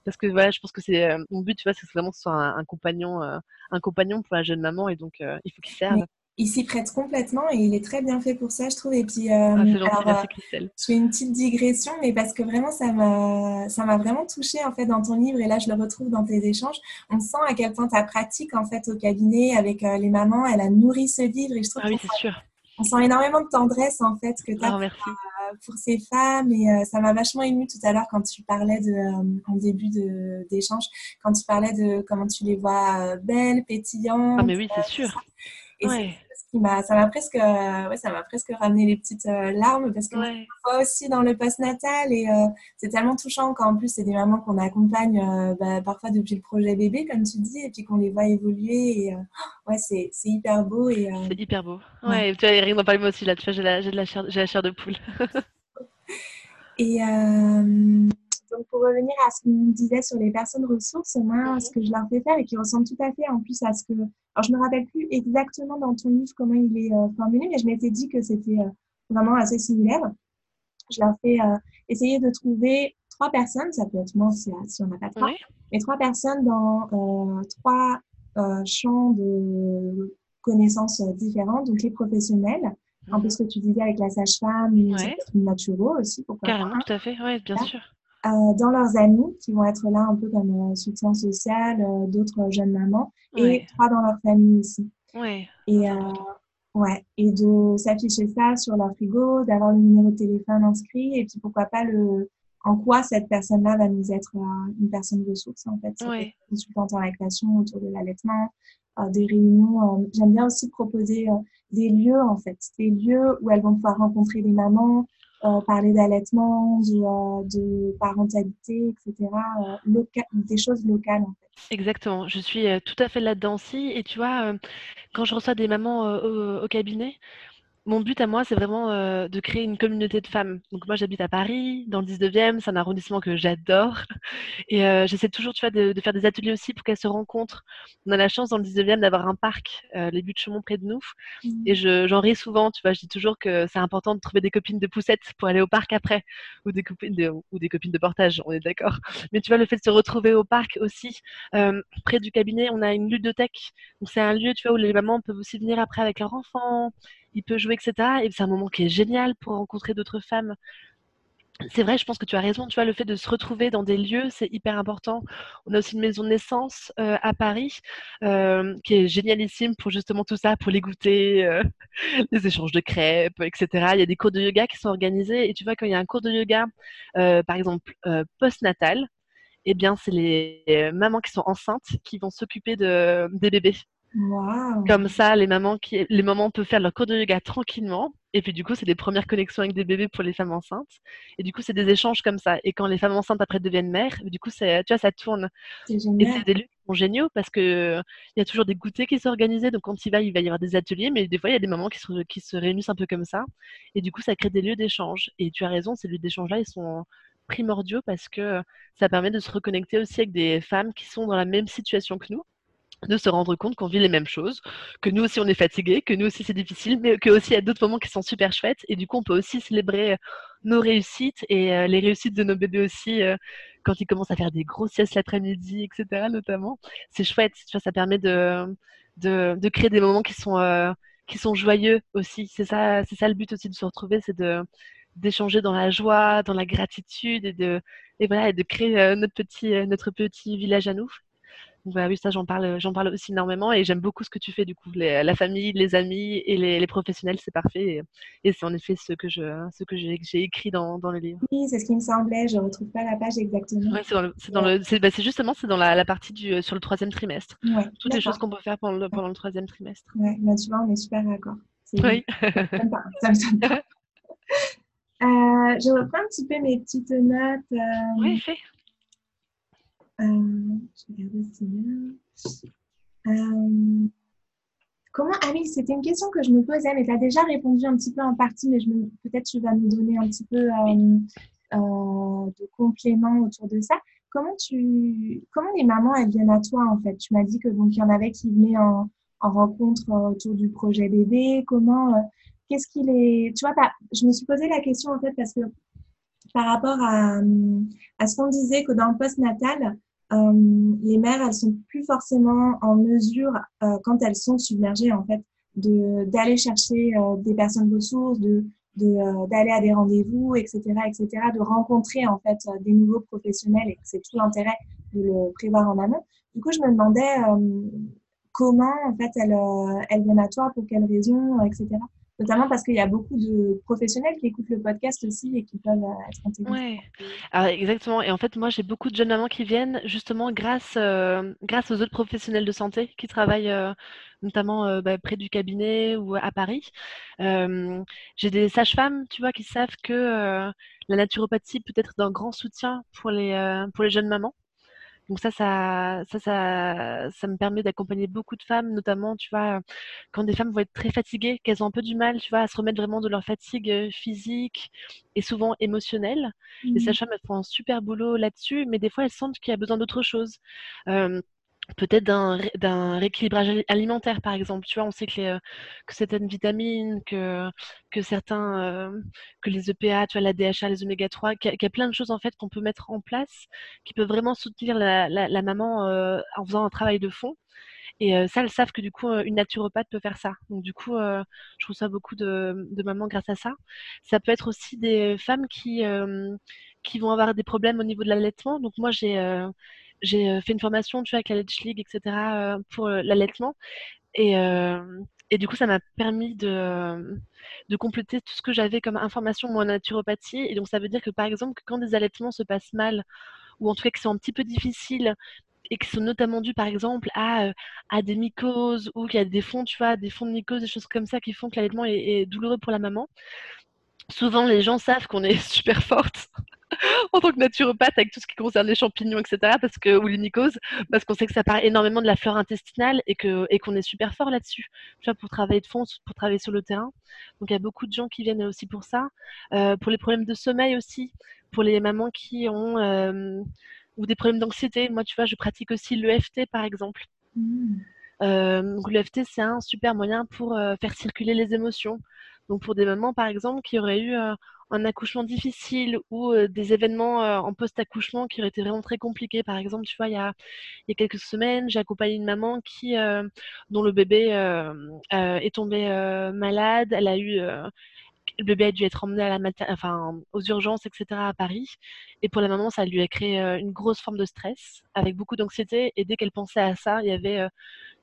Parce que voilà, je pense que c'est euh, mon but, tu vois, c'est vraiment que ce soit un, compagnon, un compagnon pour la jeune maman, et donc il faut qu'il serve il s'y prête complètement et il est très bien fait pour ça, je trouve. Et puis, euh, ah, alors, euh, je fais une petite digression, mais parce que vraiment, ça m'a, ça m'a vraiment touché en fait dans ton livre et là, je le retrouve dans tes échanges. On sent à quel point ta pratique en fait au cabinet avec euh, les mamans, elle a nourri ce livre et je trouve ah oui, c'est sûr. On sent énormément de tendresse en fait que tu as ah, pour, ces femmes et ça m'a vachement ému tout à l'heure quand tu parlais de, en début d'échange, quand tu parlais de comment tu les vois belles, pétillantes. Ah mais oui, c'est sûr. Et ouais ça m'a presque, euh, ouais, ça m'a presque ramené les petites euh, larmes parce que ouais. fois aussi dans le post-natal et euh, c'est tellement touchant quand en plus c'est des mamans qu'on accompagne bah, parfois depuis le projet bébé comme tu dis et puis qu'on les voit évoluer et ouais c'est, c'est hyper beau et c'est hyper beau. Ouais, tu as rien d'en parler moi aussi là, tu vois j'ai la, j'ai de la chair, j'ai la chair de poule. et donc, pour revenir à ce qu'on disait sur les personnes ressources, moi, mhm. ce que je leur fais faire et qui ressemble tout à fait en plus à ce que. Alors, je ne me rappelle plus exactement dans ton livre comment il est euh, formulé, mais je m'étais dit que c'était euh, vraiment assez similaire. Je leur fais euh, essayer de trouver trois personnes, ça peut être moi si, on n'a pas trois, mais trois personnes dans trois champs de connaissances différentes, donc les professionnels, un peu mhm. ce que tu disais avec la sage-femme, ouais. naturaux aussi. Carrément, tout à fait, oui, bien sûr. Euh, dans leurs amis qui vont être là un peu comme euh, soutien social, euh, d'autres jeunes mamans, et trois dans leur famille aussi. Ouais. Et, ouais. et de s'afficher ça sur leur frigo, d'avoir le numéro de téléphone inscrit, et puis pourquoi pas le, en quoi cette personne-là va nous être une personne ressource en fait. Ouais. Consultante en lactation autour de l'allaitement, des réunions. J'aime bien aussi proposer des lieux en fait, des lieux où elles vont pouvoir rencontrer des mamans, euh, parler d'allaitement, de, euh, de, parentalité, etc. Euh, des choses locales en fait. Exactement, je suis tout à fait là-dedans aussi. Et tu vois, quand je reçois des mamans au, cabinet, mon but à moi, c'est vraiment euh, de créer une communauté de femmes. Donc moi, j'habite à Paris, dans le 19e, c'est un arrondissement que j'adore. Et euh, j'essaie toujours, tu vois, de, de, faire des ateliers aussi pour qu'elles se rencontrent. On a la chance dans le 19e d'avoir un parc, euh, les buts de Chaumont près de nous. Mmh. Et j'en ris souvent, tu vois, je dis toujours que c'est important de trouver des copines de poussettes pour aller au parc après, ou des copines de, ou des copines de portage, on est d'accord. Mais tu vois, le fait de se retrouver au parc aussi, près du cabinet, on a une ludothèque. Donc c'est un lieu, tu vois, où les mamans peuvent aussi venir après avec leurs enfants il peut jouer, etc. Et c'est un moment qui est génial pour rencontrer d'autres femmes. C'est vrai, je pense que tu as raison. Tu vois, le fait de se retrouver dans des lieux, c'est hyper important. On a aussi une maison de naissance euh, à Paris euh, qui est génialissime pour justement tout ça, pour les goûter, euh, les échanges de crêpes, etc. Il y a des cours de yoga qui sont organisés. Et tu vois, quand il y a un cours de yoga, par exemple, post-natal, eh bien, c'est les mamans qui sont enceintes qui vont s'occuper de, des bébés. Comme ça, les mamans, qui, les mamans peuvent faire leur cours de yoga tranquillement. Et puis, du coup, c'est des premières connexions avec des bébés pour les femmes enceintes. Et du coup, c'est des échanges comme ça. Et quand les femmes enceintes après deviennent mères, du coup, tu vois, ça tourne. Et c'est des lieux géniaux parce que il y a toujours des goûters qui sont organisés. Donc quand il va, il va y avoir des ateliers, mais des fois il y a des moments qui se, qui se réunissent un peu comme ça. Et du coup, ça crée des lieux d'échange. Et tu as raison, ces lieux d'échange-là, ils sont primordiaux parce que ça permet de se reconnecter aussi avec des femmes qui sont dans la même situation que nous de se rendre compte qu'on vit les mêmes choses, que nous aussi on est fatigué, que nous aussi c'est difficile, mais que aussi il y a d'autres moments qui sont super chouettes et du coup on peut aussi célébrer nos réussites et euh, les réussites de nos bébés aussi euh, quand ils commencent à faire des grosses l'après-midi, etc. notamment. C'est chouette, tu ça permet de, de, créer des moments qui sont, euh, qui sont joyeux aussi. C'est ça, c'est ça le but aussi de se retrouver, c'est de d'échanger dans la joie, dans la gratitude et de, et voilà, et de créer euh, notre, petit, euh, notre petit village à nous. Voilà, oui, ça j'en parle, j'en parle aussi énormément et j'aime beaucoup ce que tu fais du coup. la famille, les amis et les, professionnels, c'est parfait. Et, c'est en effet ce que je, ce que j'ai, écrit dans, dans, le livre. Oui, c'est ce qui me semblait. Je retrouve pas la page exactement. Ouais, c'est, dans le, c'est, dans le, c'est, bah, justement c'est dans la, la partie du, sur le troisième trimestre. Ouais, Toutes les choses qu'on peut faire pendant le, pendant le troisième trimestre. Ouais, bah, tu vois, on est super d'accord. oui. Ça me pas. Euh, je reprends un petit peu mes petites notes. Euh, oui, fait. Euh, je euh, comment Ah oui, c'était une question que je me posais, mais tu as déjà répondu un petit peu en partie, mais me... peut-être tu vas nous donner un petit peu de compléments autour de ça. Comment tu, comment les mamans elles viennent à toi en fait? Tu m'as dit que donc y en avait qui venaient en, en rencontre autour du projet bébé. Comment qu'est-ce qu'il est. Tu vois, je me suis posé la question en fait parce que par rapport à, à ce qu'on disait que dans le post-natal, euh, les mères, elles sont plus forcément en mesure, euh, quand elles sont submergées, en fait, d'aller chercher euh, des personnes ressources, de d'aller à des rendez-vous, etc., etc., de rencontrer en fait des nouveaux professionnels et c'est tout l'intérêt de le prévoir en amont. Du coup, je me demandais comment en fait elles viennent à toi, pour quelles raisons, etc notamment parce qu'il y a beaucoup de professionnels qui écoutent le podcast aussi et qui peuvent euh, être intégrés. Oui, exactement. Et en fait, moi, j'ai beaucoup de jeunes mamans qui viennent justement grâce, euh, grâce aux autres professionnels de santé qui travaillent euh, notamment bah, près du cabinet ou à Paris. j'ai des sages-femmes, tu vois, qui savent que la naturopathie peut être d'un grand soutien pour les, pour les jeunes mamans. Donc ça, ça, ça, ça, ça me permet d'accompagner beaucoup de femmes, notamment, tu vois, quand des femmes vont être très fatiguées, qu'elles ont un peu du mal, tu vois, à se remettre vraiment de leur fatigue physique et souvent émotionnelle. Les mmh sages-femmes, elles font un super boulot là-dessus, mais des fois, elles sentent qu'il y a besoin d'autre chose peut-être d'un rééquilibrage alimentaire, par exemple. Tu vois, on sait que, les, que certaines vitamines, que, que certains, euh, que les EPA, tu vois, la DHA, les oméga 3, qu'il y, a plein de choses en fait qu'on peut mettre en place qui peuvent vraiment soutenir la, la, maman euh, en faisant un travail de fond. Et euh, ça, elles savent que du coup, une naturopathe peut faire ça. Donc du coup, je trouve ça beaucoup de, de, mamans grâce à ça. Ça peut être aussi des femmes qui, qui vont avoir des problèmes au niveau de l'allaitement. Donc moi, j'ai j'ai euh, fait une formation tu vois, avec la Let's League, etc., euh, pour euh, l'allaitement. Et, du coup, ça m'a permis de, compléter tout ce que j'avais comme information en naturopathie. Et donc, ça veut dire que, par exemple, quand des allaitements se passent mal, ou en tout cas qui sont un petit peu difficiles, et qui sont notamment dus, par exemple, à, des mycoses, ou qu'il y a des fonds, tu vois, des fonds de mycoses, des choses comme ça qui font que l'allaitement est douloureux pour la maman. Souvent, les gens savent qu'on est super forte en tant que naturopathe avec tout ce qui concerne les champignons, etc. Parce que, ou les mycoses, parce qu'on sait que ça part énormément de la flore intestinale et qu'on et qu'on est super fort là-dessus, tu vois, pour travailler de fond, pour travailler sur le terrain. Donc il y a beaucoup de gens qui viennent aussi pour ça. Euh, pour les problèmes de sommeil aussi, pour les mamans qui ont euh, ou des problèmes d'anxiété. Moi, tu vois, je pratique aussi l'EFT par exemple. Mmh. Euh, L'EFT, c'est un super moyen pour faire circuler les émotions. Donc pour des mamans, par exemple, qui auraient eu un accouchement difficile ou euh, des événements euh, en post-accouchement qui auraient été vraiment très compliqués. Par exemple, tu vois, il y a, y a quelques semaines, j'ai accompagné une maman qui, euh, dont le bébé est tombé malade. Elle a eu le bébé a dû être emmené à la enfin, aux urgences, etc. à Paris. Et pour la maman, ça lui a créé une grosse forme de stress, avec beaucoup d'anxiété. Et dès qu'elle pensait à ça, il y avait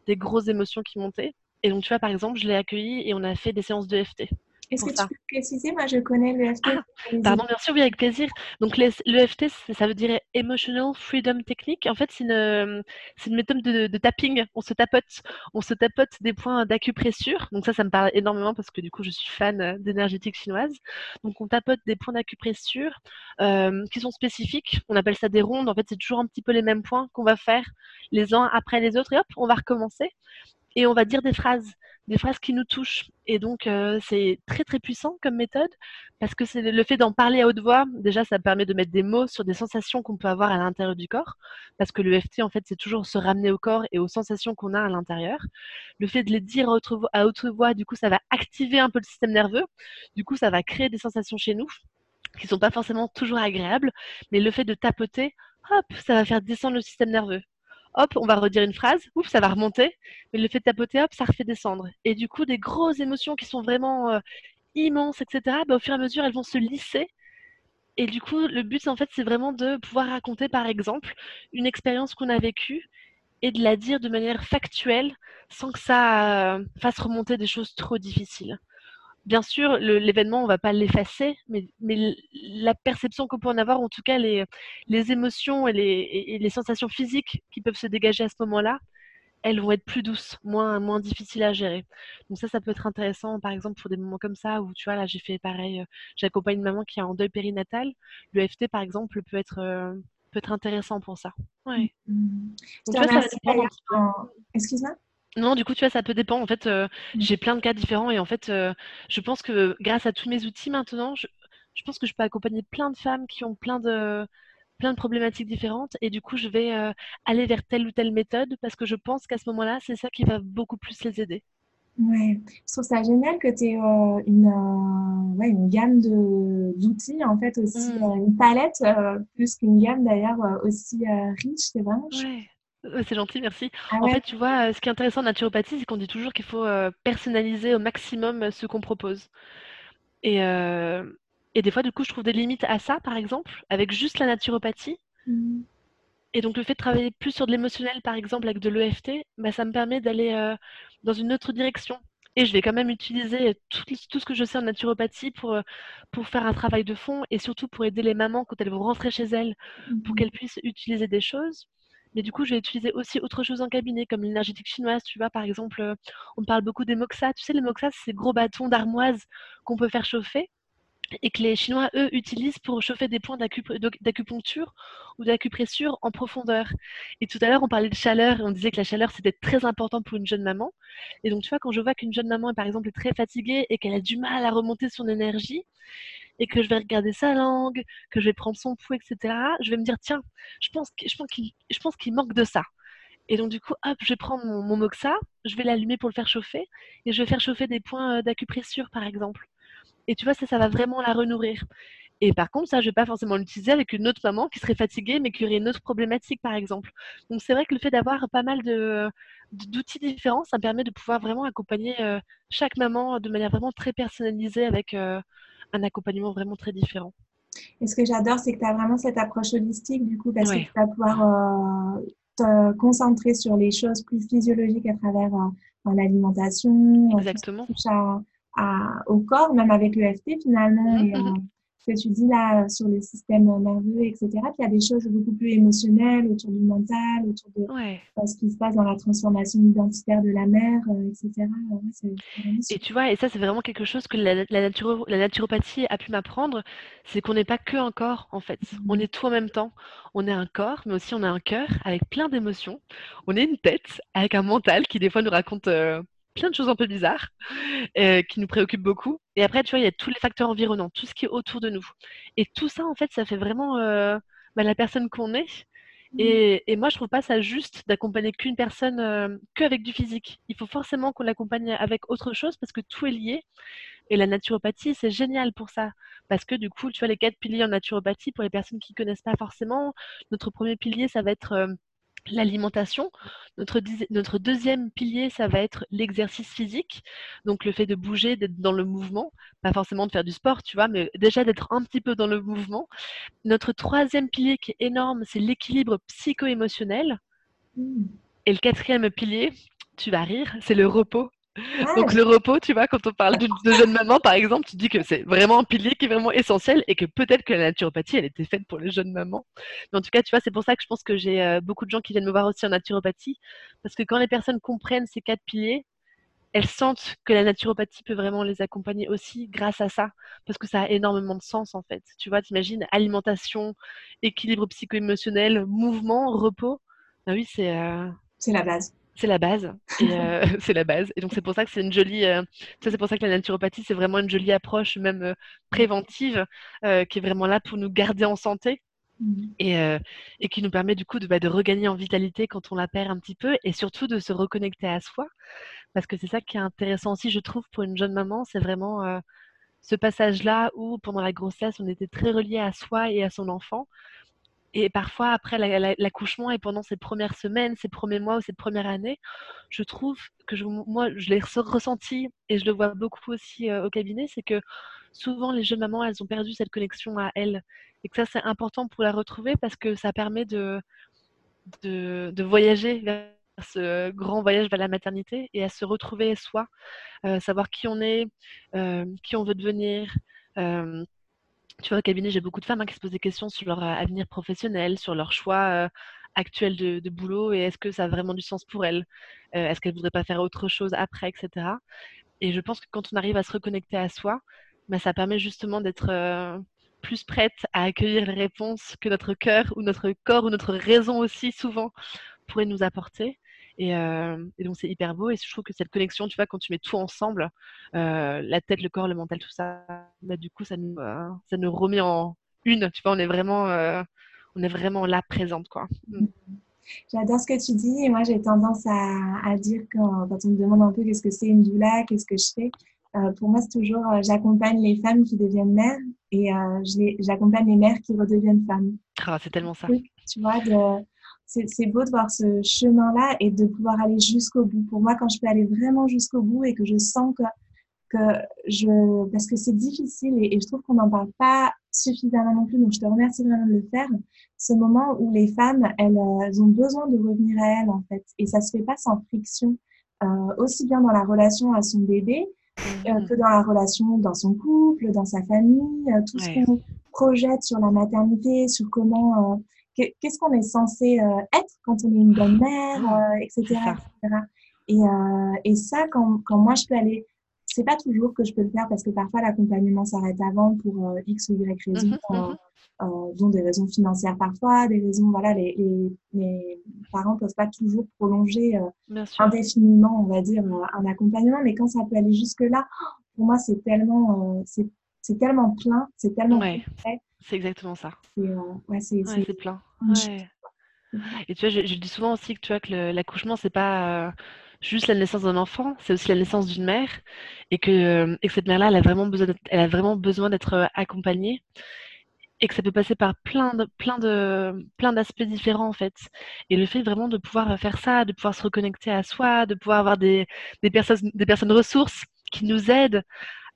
des grosses émotions qui montaient. Et donc, tu vois, par exemple, je l'ai accueillie et on a fait des séances de FT Est-ce que tu peux préciser? Moi, je connais l'EFT. Ah, pardon, bien sûr, oui, avec plaisir. Donc, l'EFT, ça veut dire Emotional Freedom Technique. En fait, c'est une, une, méthode de, tapping. On se tapote, on se tapote des points d'acupressure. Donc, ça, ça me parle énormément parce que du coup, je suis fan euh, d'énergétique chinoise. Donc, on tapote des points d'acupressure euh, qui sont spécifiques. On appelle ça des rondes. En fait, c'est toujours un petit peu les mêmes points qu'on va faire les uns après les autres. Et hop, on va recommencer. Et on va dire des phrases des phrases qui nous touchent. Et donc, euh, c'est très, très puissant comme méthode parce que c'est le fait d'en parler à haute voix. Déjà, ça permet de mettre des mots sur des sensations qu'on peut avoir à l'intérieur du corps parce que l'EFT, en fait, c'est toujours se ramener au corps et aux sensations qu'on a à l'intérieur. Le fait de les dire à haute, voix, à haute voix, du coup, ça va activer un peu le système nerveux. Du coup, ça va créer des sensations chez nous qui sont pas forcément toujours agréables, mais le fait de tapoter, hop, ça va faire descendre le système nerveux hop, on va redire une phrase, ouf, ça va remonter, mais le fait de tapoter, hop, ça refait descendre. Et du coup, des grosses émotions qui sont vraiment euh, immenses, etc., bah, au fur et à mesure, elles vont se lisser. Et du coup, le but, en fait, c'est vraiment de pouvoir raconter, par exemple, une expérience qu'on a vécue et de la dire de manière factuelle sans que ça euh, fasse remonter des choses trop difficiles bien sûr, l'événement, on ne va pas l'effacer, mais, la perception qu'on peut en avoir, en tout cas les, émotions et les, sensations physiques qui peuvent se dégager à ce moment-là, elles vont être plus douces, moins, moins difficiles à gérer. Donc ça, ça peut être intéressant, par exemple, pour des moments comme ça, où tu vois, là, j'ai fait pareil, euh, j'accompagne une maman qui est en deuil périnatal. Le FT, par exemple, peut être, euh, peut être intéressant pour ça. Ouais. Mmh. Donc, ça Excuse-moi? Non, du coup, tu vois, ça peut dépendre. En fait, euh, mmh. j'ai plein de cas différents et en fait, euh, je pense que grâce à tous mes outils maintenant, je, pense que je peux accompagner plein de femmes qui ont plein de, plein de problématiques différentes et du coup, je vais euh, aller vers telle ou telle méthode parce que je pense qu'à ce moment-là, c'est ça qui va beaucoup plus les aider. Ouais, je trouve ça génial que tu aies une, ouais, une gamme d'outils, en fait, aussi, mmh. une palette, plus qu'une gamme d'ailleurs, aussi riche. C'est vraiment c'est gentil, merci. Ah en fait, tu vois, ce qui est intéressant en naturopathie, c'est qu'on dit toujours qu'il faut personnaliser au maximum ce qu'on propose. Et, et des fois, du coup, je trouve des limites à ça, par exemple, avec juste la naturopathie. Mmh. Et donc, le fait de travailler plus sur de l'émotionnel, par exemple, avec de l'EFT, bah, ça me permet d'aller dans une autre direction. Et je vais quand même utiliser tout, tout, ce que je sais en naturopathie pour, pour faire un travail de fond et surtout pour aider les mamans quand elles vont rentrer chez elles, pour mmh. qu'elles puissent utiliser des choses. Mais du coup, je vais utiliser aussi autre chose en cabinet, comme l'énergétique chinoise. Tu vois, par exemple, euh, on parle beaucoup des moxas. Tu sais, les moxas, c'est ces gros bâtons d'armoise qu'on peut faire chauffer et que les Chinois, eux, utilisent pour chauffer des points d'acupuncture ou d'acupressure en profondeur. Et tout à l'heure, on parlait de chaleur et on disait que la chaleur, c'était très important pour une jeune maman. Et donc, tu vois, quand je vois qu'une jeune maman, par exemple, est très fatiguée et qu'elle a du mal à remonter son énergie, et que je vais regarder sa langue, que je vais prendre son pouls, etc., je vais me dire, tiens, je pense qu'il manque de ça. Et donc, du coup, hop, je vais prendre mon, moxa, je vais l'allumer pour le faire chauffer, et je vais faire chauffer des points euh, d'acupressure, par exemple. Et tu vois, ça, ça va vraiment la renourrir. Et par contre, ça, je ne vais pas forcément l'utiliser avec une autre maman qui serait fatiguée, mais qui aurait une autre problématique, par exemple. Donc, c'est vrai que le fait d'avoir pas mal d'outils différents, ça me permet de pouvoir vraiment accompagner euh, chaque maman de manière vraiment très personnalisée avec euh, un accompagnement vraiment très différent. Et ce que j'adore, c'est que tu as vraiment cette approche holistique, du coup, parce que tu vas pouvoir euh, te concentrer sur les choses plus physiologiques à travers euh, l'alimentation, euh, Exactement. À, au corps, même avec l'EFT finalement. Mmh, mmh, mmh que tu dis là sur le système nerveux, etc. Puis il y a des choses beaucoup plus émotionnelles autour du mental, autour de euh, ce qui se passe dans la transformation identitaire de la mère, euh, etc. et tu vois, et ça c'est vraiment quelque chose que la, la, la naturopathie a pu m'apprendre, c'est qu'on n'est pas que un corps en fait. Mmh. On est tout en même temps. On est un corps, mais aussi on a un cœur avec plein d'émotions. On est une tête avec un mental qui des fois nous raconte euh, plein de choses un peu bizarres euh, qui nous préoccupent beaucoup. Et après, tu vois, il y a tous les facteurs environnants, tout ce qui est autour de nous. Et tout ça, en fait, ça fait vraiment euh, bah, la personne qu'on est. Mmh. Et, moi, je trouve pas ça juste d'accompagner qu'une personne euh, qu'avec du physique. Il faut forcément qu'on l'accompagne avec autre chose parce que tout est lié. Et la naturopathie, c'est génial pour ça. Parce que du coup, tu vois, les quatre piliers en naturopathie, pour les personnes qui ne connaissent pas forcément, notre premier pilier, ça va être l'alimentation. Notre, notre, deuxième pilier, ça va être l'exercice physique, donc le fait de bouger, d'être dans le mouvement, pas forcément de faire du sport, tu vois, mais déjà d'être un petit peu dans le mouvement. Notre troisième pilier qui est énorme, c'est l'équilibre psycho-émotionnel. Mmh. Et le quatrième pilier, tu vas rire, c'est le repos Donc le repos, tu vois, quand on parle de, de jeune maman, par exemple, tu dis que c'est vraiment un pilier qui est vraiment essentiel et que peut-être que la naturopathie, elle était faite pour les jeunes mamans. Mais en tout cas, tu vois, c'est pour ça que je pense que j'ai euh, beaucoup de gens qui viennent me voir aussi en naturopathie, parce que quand les personnes comprennent ces quatre piliers, elles sentent que la naturopathie peut vraiment les accompagner aussi grâce à ça, parce que ça a énormément de sens en fait. Tu vois, t'imagines alimentation, équilibre psycho-émotionnel, mouvement, repos. Ben oui, c'est. Euh, c'est la base. C'est la base. Et euh, c'est la base. Et donc c'est pour ça que c'est une jolie. Euh, c'est pour ça que la naturopathie c'est vraiment une jolie approche, même préventive, qui est vraiment là pour nous garder en santé. Mmh. Et, et, qui nous permet du coup de, bah, de regagner en vitalité quand on la perd un petit peu et surtout de se reconnecter à soi parce que c'est ça qui est intéressant aussi, je trouve, pour une jeune maman, c'est vraiment euh, ce passage-là où, pendant la grossesse, on était très relié à soi et à son enfant. Et parfois, après l'accouchement et pendant ces premières semaines, ces premiers mois ou cette première année, je trouve que je, moi, je l'ai ressenti et je le vois beaucoup aussi euh, au cabinet, c'est que souvent les jeunes mamans, elles ont perdu cette connexion à elles. Et que ça, c'est important pour la retrouver parce que ça permet de, de, de voyager vers ce grand voyage vers la maternité et à se retrouver soi, euh, savoir qui on est, euh, qui on veut devenir. Euh, tu vois, au cabinet, j'ai beaucoup de femmes hein, qui se posent des questions sur leur avenir professionnel, sur leur choix actuel de, boulot et est-ce que ça a vraiment du sens pour elles? Est-ce qu'elles ne voudraient pas faire autre chose après, etc. Et je pense que quand on arrive à se reconnecter à soi, bah, ça permet justement d'être plus prête à accueillir les réponses que notre cœur ou notre corps ou notre raison aussi souvent pourrait nous apporter. Euh, et, donc, c'est hyper beau. Et je trouve que cette connexion, tu vois, quand tu mets tout ensemble, euh, la tête, le corps, le mental, tout ça, bah, du coup, ça nous, euh, ça nous remet en une. Tu vois, on est vraiment, on est vraiment là, présente, quoi. Mm. J'adore ce que tu dis. Et moi, j'ai tendance à, dire quand, quand, on me demande un peu qu'est-ce que c'est une doula, qu'est-ce que je fais. pour moi, c'est toujours, j'accompagne les femmes qui deviennent mères et j'accompagne les mères qui redeviennent femmes. Ah, c'est tellement ça. Tu vois, de, c'est beau de voir ce chemin-là et de pouvoir aller jusqu'au bout. Pour moi, quand je peux aller vraiment jusqu'au bout et que je sens que, que je... Parce que c'est difficile et, je trouve qu'on n'en parle pas suffisamment non plus, donc je te remercie vraiment de le faire. Ce moment où les femmes, elles, ont besoin de revenir à elles, en fait. Et ça se fait pas sans friction, euh, aussi bien dans la relation à son bébé euh, mmh. que dans la relation dans son couple, dans sa famille, euh, tout ce qu'on projette sur la maternité, sur comment... Qu'est-ce qu'on est censé euh, être quand on est une bonne mère, euh, etc., Et, euh, et, ça, quand, quand, moi je peux aller, c'est pas toujours que je peux le faire parce que parfois l'accompagnement s'arrête avant pour X ou Y raison, mmh mmh dont des raisons financières parfois, des raisons, voilà, les, les, les parents peuvent pas toujours prolonger indéfiniment, on va dire, un accompagnement, mais quand ça peut aller jusque là, pour moi c'est tellement, c'est tellement plein, c'est tellement ouais. C'est exactement ça. C'est ouais, plein. Et tu vois, je, dis souvent aussi que tu vois que l'accouchement, c'est pas euh, juste la naissance d'un enfant, c'est aussi la naissance d'une mère, et que, euh, et que cette mère-là, elle a vraiment besoin, elle a vraiment besoin d'être euh, accompagnée, et que ça peut passer par plein de, plein de, plein d'aspects différents en fait. Et le fait vraiment de pouvoir faire ça, de pouvoir se reconnecter à soi, de pouvoir avoir des, des personnes, des personnes ressources qui nous aident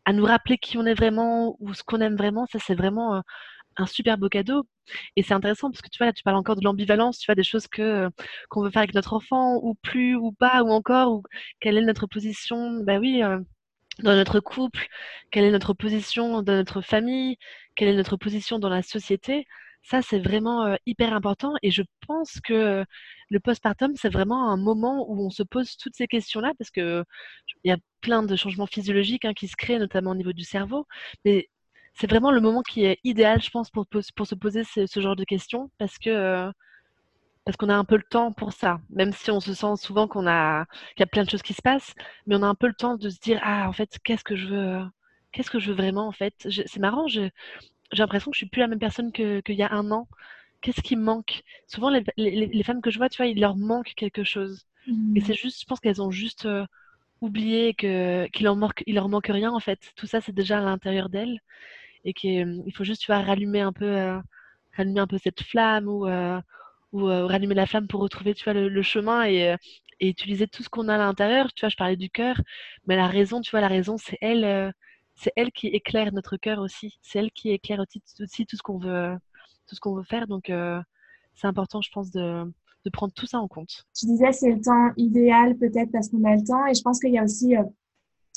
à nous rappeler qui on est vraiment ou ce qu'on aime vraiment, ça c'est vraiment un super beau cadeau. Et c'est intéressant parce que tu vois, là, tu parles encore de l'ambivalence, tu vois, des choses que qu'on veut faire avec notre enfant, ou plus, ou pas, ou encore, ou quelle est notre position, bah oui, euh, dans notre couple, quelle est notre position dans notre famille, quelle est notre position dans la société. Ça, c'est vraiment euh, hyper important. Et je pense que le postpartum, c'est vraiment un moment où on se pose toutes ces questions-là parce que il y a plein de changements physiologiques hein, qui se créent, notamment au niveau du cerveau. Mais c'est vraiment le moment qui est idéal, je pense, pour, pour se poser ce, genre de questions parce que euh, parce qu'on a un peu le temps pour ça, même si on se sent souvent qu'on a qu'il y a plein de choses qui se passent, mais on a un peu le temps de se dire ah en fait qu'est-ce que je veux qu'est-ce que je veux vraiment en fait? C'est marrant j'ai l'impression que je suis plus la même personne qu'il y a un an. Qu'est-ce qui me manque? Souvent les, les, femmes que je vois tu vois il leur manque quelque chose. Et mmh. c'est juste je pense qu'elles ont juste euh, oublié que qu'il leur manque il leur manque rien en fait. Tout ça c'est déjà à l'intérieur d'elles et qu'il faut juste tu vois rallumer un peu rallumer un peu cette flamme ou ou rallumer la flamme pour retrouver tu vois le, chemin et, utiliser tout ce qu'on a à l'intérieur. Tu vois je parlais du cœur mais la raison tu vois la raison c'est elle c'est elle qui éclaire notre cœur aussi. C'est elle qui éclaire aussi, tout ce qu'on veut tout ce qu'on veut faire. Donc c'est important je pense de de prendre tout ça en compte. Tu disais c'est le temps idéal peut-être parce qu'on a le temps. Et je pense qu'il y a aussi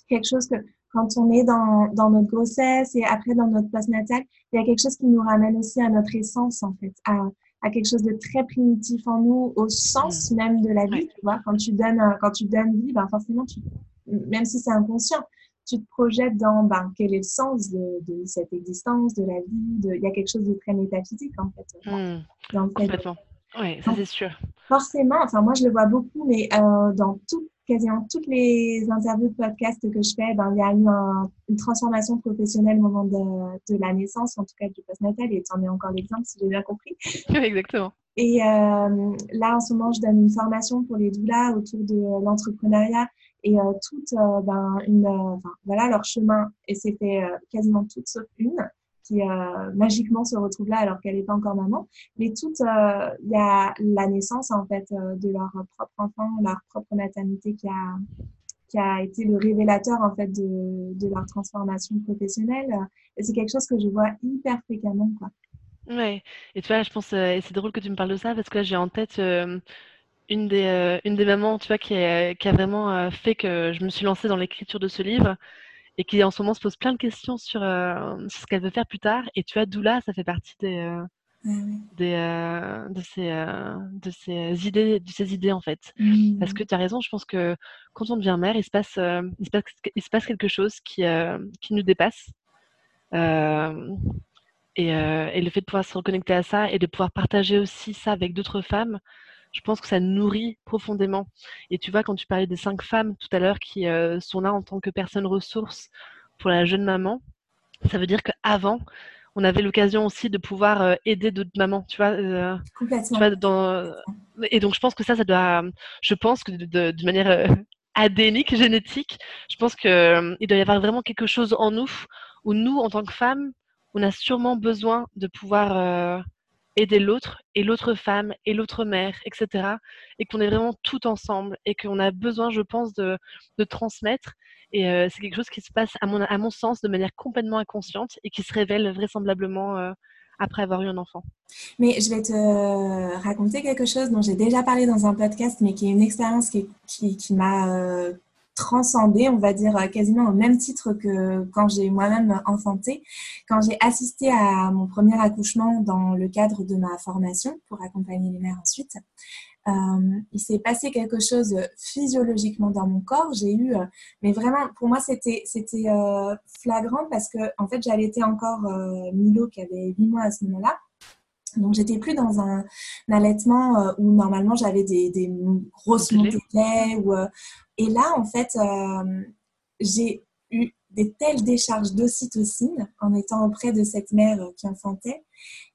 quelque chose que quand on est dans, dans notre grossesse et après dans notre postnatal, il y a quelque chose qui nous ramène aussi à notre essence en fait, à, à quelque chose de très primitif en nous, au sens mmh. même de la vie. Tu vois, quand tu donnes, quand tu donnes vie, ben forcément, tu, même si c'est inconscient, tu te projettes dans ben, quel est le sens de, de, cette existence, de la vie. De... Il y a quelque chose de très métaphysique en fait. Mmh. Dans Complètement. Oui, ça c'est sûr. Forcément, enfin moi je le vois beaucoup, mais euh, dans tout, quasiment toutes les interviews de podcast que je fais, ben, il y a eu une transformation professionnelle au moment de, de, la naissance, en tout cas du postnatal, et tu en es encore l'exemple si j'ai bien compris. Oui, exactement. Et euh, là, en ce moment, je donne une formation pour les doulas autour de l'entrepreneuriat et euh, toutes, euh, ben, une, euh, voilà, leur chemin, et c'était quasiment toutes sauf une, qui magiquement se retrouve là alors qu'elle n'est pas encore maman. Mais toutes, il y a la naissance en fait de leur propre enfant, leur propre maternité qui a qui a été le révélateur en fait de, leur transformation professionnelle. Et c'est quelque chose que je vois hyper fréquemment, quoi. Ouais. Et tu vois, je pense, et c'est drôle que tu me parles de ça parce que là, j'ai en tête une des, euh, une des mamans, tu vois, qui, a vraiment euh, fait que je me suis lancée dans l'écriture de ce livre et qui en ce moment se pose plein de questions sur, euh, ce qu'elle veut faire plus tard. Et tu vois, Doula, ça fait partie des, ah des de, ces, de ces idées, de ces idées en fait. Parce mmh. que tu as raison, je pense que quand on devient mère, il se passe, il se passe, il se passe quelque chose qui, qui nous dépasse. Et, et, le fait de pouvoir se reconnecter à ça et de pouvoir partager aussi ça avec d'autres femmes, je pense que ça nourrit profondément. Et tu vois, quand tu parlais des cinq femmes tout à l'heure qui euh, sont là en tant que personnes ressources pour la jeune maman, ça veut dire qu'avant, on avait l'occasion aussi de pouvoir euh, aider d'autres mamans, tu vois. Euh, Complètement. dans... Et donc, je pense que ça, ça doit. Je pense que de, de, manière adénique, génétique, je pense qu'il doit y avoir vraiment quelque chose en nous où nous, en tant que femmes, on a sûrement besoin de pouvoir aider l'autre et l'autre femme et l'autre mère, etc. Et qu'on est vraiment tout ensemble et qu'on a besoin, je pense, de, de transmettre. Et euh, c'est quelque chose qui se passe, à mon, à mon sens, de manière complètement inconsciente et qui se révèle vraisemblablement euh, après avoir eu un enfant. Mais je vais te raconter quelque chose dont j'ai déjà parlé dans un podcast, mais qui est une expérience qui, qui, qui m'a euh, transcendé, on va dire euh, quasiment au même titre que quand j'ai moi-même enfanté. Quand j'ai assisté à mon premier accouchement dans le cadre de ma formation pour accompagner les mères ensuite, euh, il s'est passé quelque chose physiologiquement dans mon corps. J'ai eu, euh, mais vraiment, pour moi, c'était c'était flagrant parce que en fait, j'allaitais encore Milo qui avait 8 mois à ce moment-là. Donc, j'étais plus dans un, allaitement où normalement j'avais des, des, grosses montées ou, et là, en fait, euh, j'ai eu des telles décharges d'ocytocine en étant auprès de cette mère qui enfantait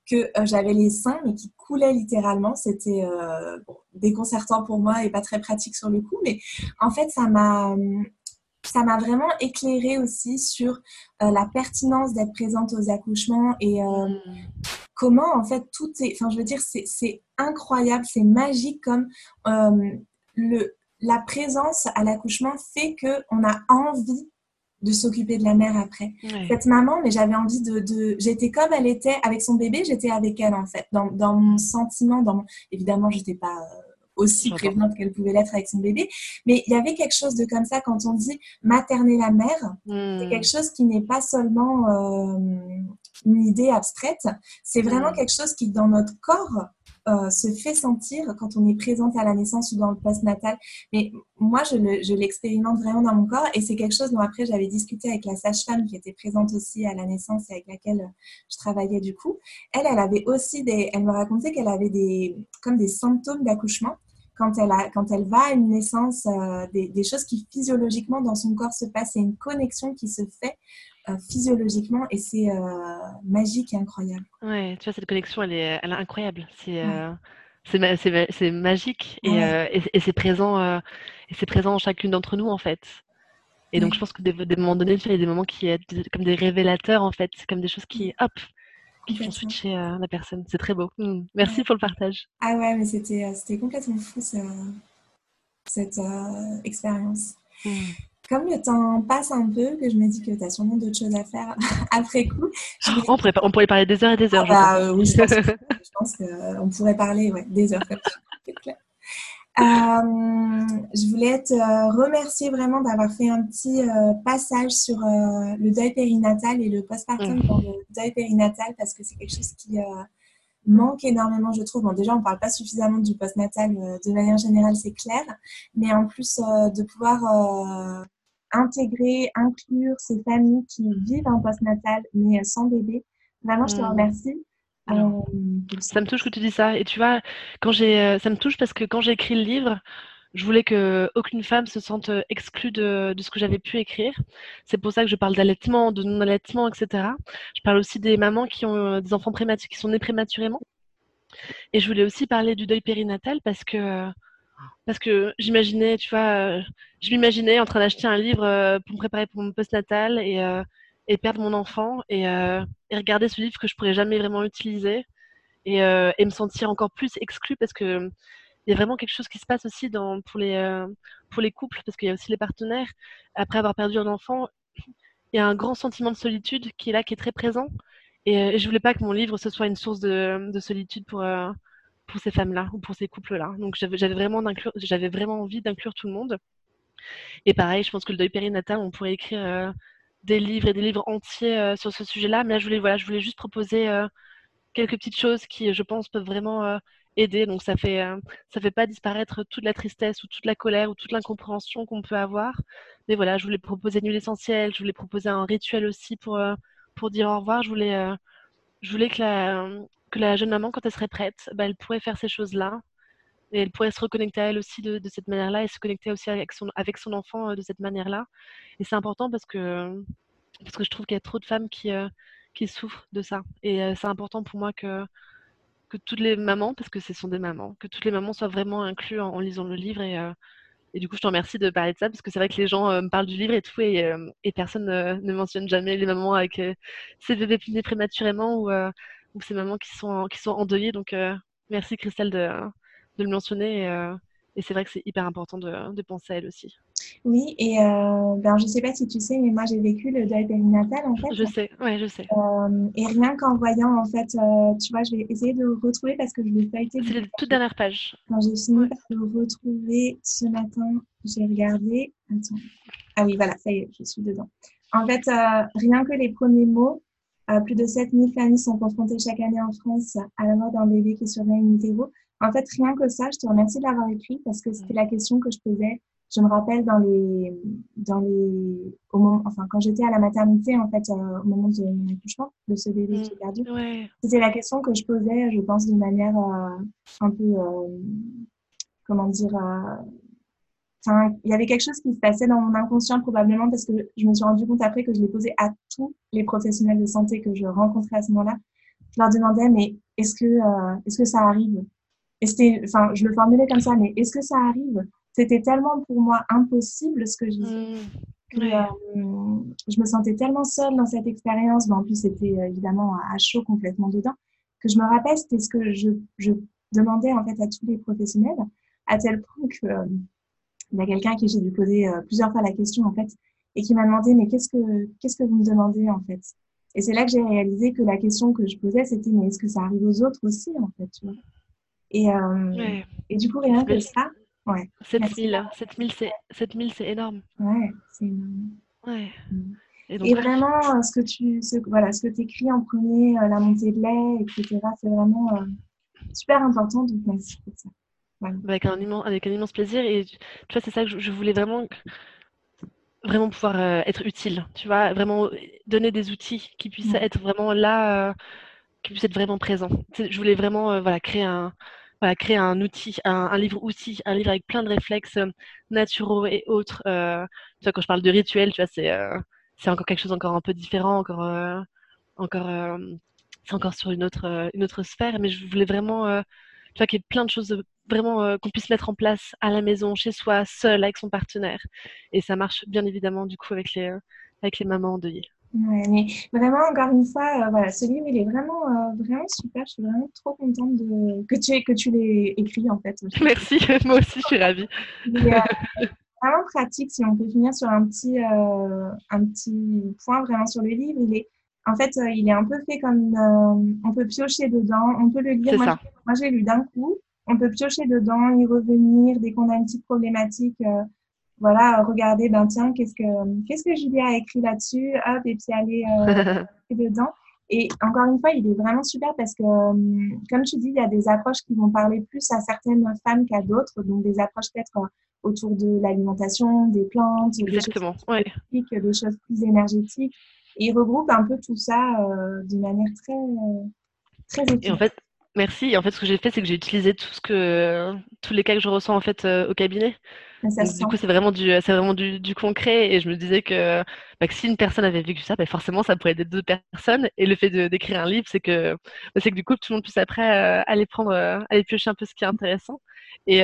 que euh, j'avais les seins mais qui coulaient littéralement. C'était euh, déconcertant pour moi et pas très pratique sur le coup, mais en fait, ça m'a ça m'a vraiment éclairé aussi sur la pertinence d'être présente aux accouchements et comment en fait tout est, enfin je veux dire c'est incroyable, c'est magique comme le la présence à l'accouchement fait qu'on a envie de s'occuper de la mère après. Cette maman, mais j'avais envie de, J'étais comme elle était avec son bébé, j'étais avec elle en fait. Dans, dans mon sentiment, dans évidemment, j'étais pas euh, aussi prévenante qu'elle pouvait l'être avec son bébé, mais il y avait quelque chose de comme ça quand on dit materner la mère. C'est hmm. quelque chose qui n'est pas seulement euh, une idée abstraite, c'est vraiment hmm. quelque chose qui dans notre corps euh, se fait sentir quand on est présente à la naissance ou dans le post-natal. Mais moi, je l'expérimente vraiment dans mon corps et c'est quelque chose dont après j'avais discuté avec la sage-femme qui était présente aussi à la naissance et avec laquelle je travaillais du coup. Elle, elle avait aussi des, elle me racontait qu'elle avait des, comme des symptômes d'accouchement quand elle, a, quand elle va à une naissance, euh, des, des, choses qui physiologiquement dans son corps se passent. A une connexion qui se fait euh, physiologiquement et c'est euh, magique et incroyable. Ouais, tu vois, cette connexion, elle est, elle est incroyable. C'est euh, c'est magique et, et, c'est présent, et c'est présent en chacune d'entre nous en fait. Et donc je pense que des, des moments donnés, il y a des moments qui sont comme des révélateurs en fait, comme des choses qui, hop, qui font switcher la personne. C'est très beau. Mmh. Merci pour le partage. Ah ouais, mais c'était complètement fou cette expérience. Mmh comme le temps passe un peu, que je me dis que tu as sûrement d'autres choses à faire après coup. On, pourrait, on, pourrait, parler des heures et des heures. Ah bah, oui, je pense, qu'on pourrait parler ouais, des heures. je voulais te remercier vraiment d'avoir fait un petit passage sur le deuil périnatal et le postpartum mmh. dans le deuil périnatal parce que c'est quelque chose qui manque énormément, je trouve. Bon, déjà, on ne parle pas suffisamment du postnatal euh, de manière générale, c'est clair, mais en plus euh, de pouvoir euh, intégrer, inclure ces familles qui vivent un postnatal mais sans bébé. Vraiment, je te mmh. remercie. ça me touche que tu dis ça. Et tu vois, quand j'ai, ça me touche parce que quand j'ai écrit le livre, je voulais que aucune femme se sente exclue de, de ce que j'avais pu écrire. C'est pour ça que je parle d'allaitement, de non-allaitement, etc. Je parle aussi des mamans qui ont des enfants prématurés, qui sont nés prématurément. Et je voulais aussi parler du deuil périnatal parce que parce que j'imaginais, tu vois, je m'imaginais en train d'acheter un livre pour me préparer pour mon postnatal et, et perdre mon enfant et, regarder ce livre que je pourrais jamais vraiment utiliser et, me sentir encore plus exclue parce que il y a vraiment quelque chose qui se passe aussi pour, les, euh, couples, parce qu'il y a aussi les partenaires. Après avoir perdu un enfant, il y a un grand sentiment de solitude qui est là, qui est très présent. Et, euh, je voulais pas que mon livre ce soit une source de, de solitude pour, euh, pour ces femmes-là ou pour ces couples-là. Donc j'avais vraiment, vraiment envie d'inclure tout le monde. Et pareil, je pense que le deuil périnatal, on pourrait écrire des livres et des livres entiers sur ce sujet-là. Mais là, je voulais, voilà, je voulais juste proposer quelques petites choses qui, je pense, peuvent vraiment aider. Donc ça fait euh, ça fait pas disparaître toute la tristesse ou toute la colère ou toute l'incompréhension qu'on peut avoir. Mais voilà, je voulais proposer une huile essentielle, je voulais proposer un rituel aussi pour euh, pour dire au revoir. Je voulais euh, je voulais que la que la jeune maman quand elle serait prête, bah, elle pourrait faire ces choses-là et elle pourrait se reconnecter à elle aussi de, cette manière-là et se connecter aussi avec son enfant de cette manière-là. Et c'est important parce que parce que je trouve qu'il y a trop de femmes qui qui souffrent de ça. Et c'est important pour moi que que toutes les mamans, parce que ce sont des mamans, que toutes les mamans soient vraiment incluses en, lisant le livre. Et, euh, du coup, je te remercie de parler de ça, parce que c'est vrai que les gens euh, me parlent du livre et tout, et, euh, et personne ne mentionne jamais les mamans avec ces bébés nés prématurément ou, ou, ces mamans qui sont, qui sont endeuillées. Donc, merci Christelle de, de le mentionner. Et, c'est vrai que c'est hyper important de, de penser à elle aussi. Oui, et euh, ben, je ne sais pas si tu sais, mais moi j'ai vécu le deuil périnatal en fait. Je sais, ouais, je sais. Euh, et rien qu'en voyant, en fait, euh, tu vois, je vais essayer de retrouver parce que je l'ai pas été. C'est la toute dernière page. Quand j'ai fini par le retrouver ce matin, j'ai regardé. Attends. Ah oui, voilà, ça y est, je suis dedans. En fait, rien que les premiers mots, plus de 7000 familles sont confrontées chaque année en France à la mort d'un bébé qui survient une utero. En fait, rien que ça, je te remercie de l'avoir écrit parce que c'était la question que je posais. Je me rappelle dans les, dans les, au moment, enfin, quand j'étais à la maternité, en fait, euh, au moment de mon accouchement, de ce bébé qui est perdu, mmh, c'était la question que je posais, je pense, de manière euh, un peu, euh, comment dire, Enfin, il y avait quelque chose qui se passait dans mon inconscient probablement parce que je me suis rendu compte après que je l'ai posé à tous les professionnels de santé que je rencontrais à ce moment-là. Je leur demandais mais est-ce que est-ce que ça arrive? Et c'était, enfin, je le formulais comme ça, mais est-ce que ça arrive? C'était tellement pour moi impossible ce que je disais. Mmh. Euh, je me sentais tellement seule dans cette expérience. en plus, c'était euh, évidemment à chaud complètement dedans. Que je me rappelle, c'était ce que je, je, demandais en fait à tous les professionnels, à tel point que euh, il y a quelqu'un qui j'ai dû poser plusieurs fois la question en fait, et qui m'a demandé mais qu'est-ce que qu'est-ce que vous me demandez en fait? Et c'est là que j'ai réalisé que la question que je posais c'était mais est-ce que ça arrive aux autres aussi en fait tu vois? Et, et du coup rien que ça, Ouais. 7000, 7000 c'est énorme. Ouais, c'est énorme. Ouais. Et, vraiment, ce que tu ce, voilà, ce que écris en premier, euh, la montée de lait, etc., c'est vraiment euh, super important. Donc, merci pour ça. Avec, un immense, avec un immense plaisir. Et tu vois, c'est ça que je, voulais vraiment, vraiment pouvoir euh, être utile. Tu vois, vraiment donner des outils qui puissent être vraiment là, qui puissent être vraiment présents. Je voulais vraiment voilà, créer un, créer un outil, un, livre outil, un livre avec plein de réflexes euh, naturaux et autres. Euh, tu vois, quand je parle de rituel, tu vois, c'est euh, c'est encore quelque chose encore un peu différent, encore encore c'est encore sur une autre une autre sphère. Mais je voulais vraiment, tu vois, qu'il y ait plein de choses vraiment qu'on puisse mettre en place à la maison, chez soi, seul, avec son partenaire. Et ça marche bien évidemment du coup avec les avec les mamans endeuillées. Ouais, mais vraiment, encore une fois, euh, voilà, ce livre, il est vraiment, euh, vraiment super. Je suis vraiment trop contente de... que tu, que tu l'aies écrit, en fait. Merci, moi aussi, je suis ravie. Euh, vraiment pratique, si on peut finir sur un petit, un petit point vraiment sur le livre. Il est, en fait, il est un peu fait comme... on peut piocher dedans, on peut le lire. Moi, moi j'ai lu d'un coup. on peut piocher dedans, y revenir dès qu'on a une petite problématique. Euh, voilà, regarder, ben tiens, qu'est-ce que qu'est-ce que Julia a écrit là-dessus, hop, et puis aller euh, dedans. Et encore une fois, il est vraiment super parce que, euh, comme tu dis, il y a des approches qui vont parler plus à certaines femmes qu'à d'autres. Donc, des approches peut-être autour de l'alimentation, des plantes, des choses, ouais. des choses plus énergétiques. Et il regroupe un peu tout ça euh, d'une manière très, très Et en fait, merci. Et en fait, ce que j'ai fait, c'est que j'ai utilisé tout ce que, tous les cas que je ressens en fait euh, au cabinet. du coup, c'est vraiment du, c'est vraiment du, du, concret. Et je me disais que, bah, que si une personne avait vécu ça, bah, forcément, ça pourrait être deux personnes. Et le fait d'écrire un livre, c'est que, bah, c'est que du coup, tout le monde puisse après euh, aller prendre, aller piocher un peu ce qui est intéressant. Et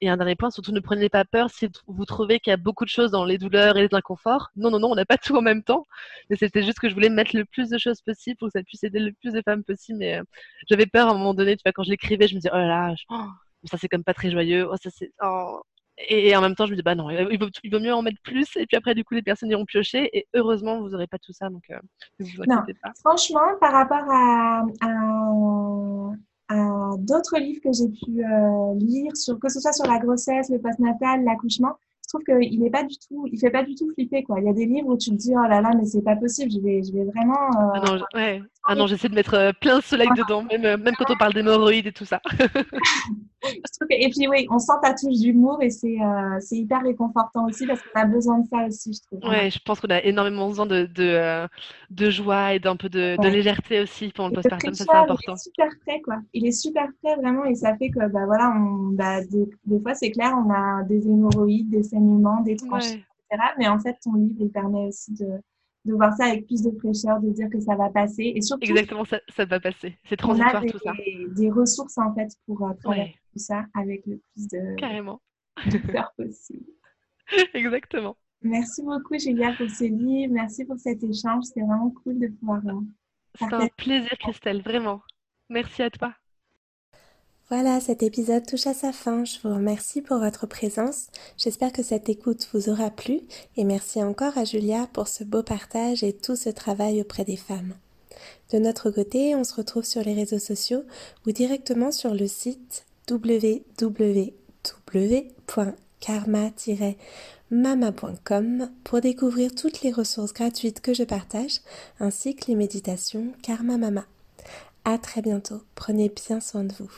et un dernier point, surtout ne prenez pas peur si vous trouvez qu'il y a beaucoup de choses dans les douleurs et les inconforts. Non, non, non, on n'a pas tout en même temps. Mais c'était juste que je voulais mettre le plus de choses possible pour que ça puisse aider le plus de femmes possible. Mais euh, j'avais peur à un moment donné, tu vois, quand je l'écrivais, je me disais, oh là là, oh, ça c'est comme pas très joyeux. Oh, ça c'est. Oh. Et, en même temps, je me dis, bah non, il vaut, mieux en mettre plus. Et puis après, du coup, les personnes iront piocher. Et heureusement, vous n'aurez pas tout ça. Donc, euh, vous inquiétez pas. Franchement, par rapport à d'autres livres que j'ai pu euh, lire, sur, que ce soit sur la grossesse, le postnatal, l'accouchement, trouve qu'il n'est pas du tout, il fait pas du tout flipper quoi. Il y a des livres où tu te dis oh là là mais c'est pas possible, je vais, je vais vraiment. Euh, ah non, ouais. ah non, j'essaie de mettre euh, plein de soleil dedans, même, euh, même quand on parle d'hémorroïdes et tout ça. et puis oui, on sent ta touche d'humour et c'est c'est hyper réconfortant aussi parce qu'on a besoin de ça aussi, je trouve. Ouais, je pense qu'on a énormément besoin de de, de joie et d'un peu de, de, légèreté aussi pour le postpartum, ça c'est important. Il est super prêt quoi. Il est super prêt vraiment et ça fait que bah voilà, on, bah, des, des fois c'est clair, on a des hémorroïdes, des des tranches, etc. Mais en fait, ton livre, il permet aussi de, de voir ça avec plus de fraîcheur, de dire que ça va passer. Et surtout, Exactement, ça, ça va passer. C'est transitoire des, tout ça. des ressources en fait pour euh, travailler tout ça avec le plus de, Carrément. possible. Exactement. Merci beaucoup Julia pour ce livre, merci pour cet échange, c'est vraiment cool de pouvoir. Euh, c'est un plaisir Christelle, vraiment. Merci à toi. Voilà, cet épisode touche à sa fin. Je vous remercie pour votre présence. J'espère que cette écoute vous aura plu et merci encore à Julia pour ce beau partage et tout ce travail auprès des femmes. De notre côté, on se retrouve sur les réseaux sociaux ou directement sur le site www.karma-mama.com pour découvrir toutes les ressources gratuites que je partage ainsi que les méditations Karma Mama. À très bientôt. Prenez bien soin de vous.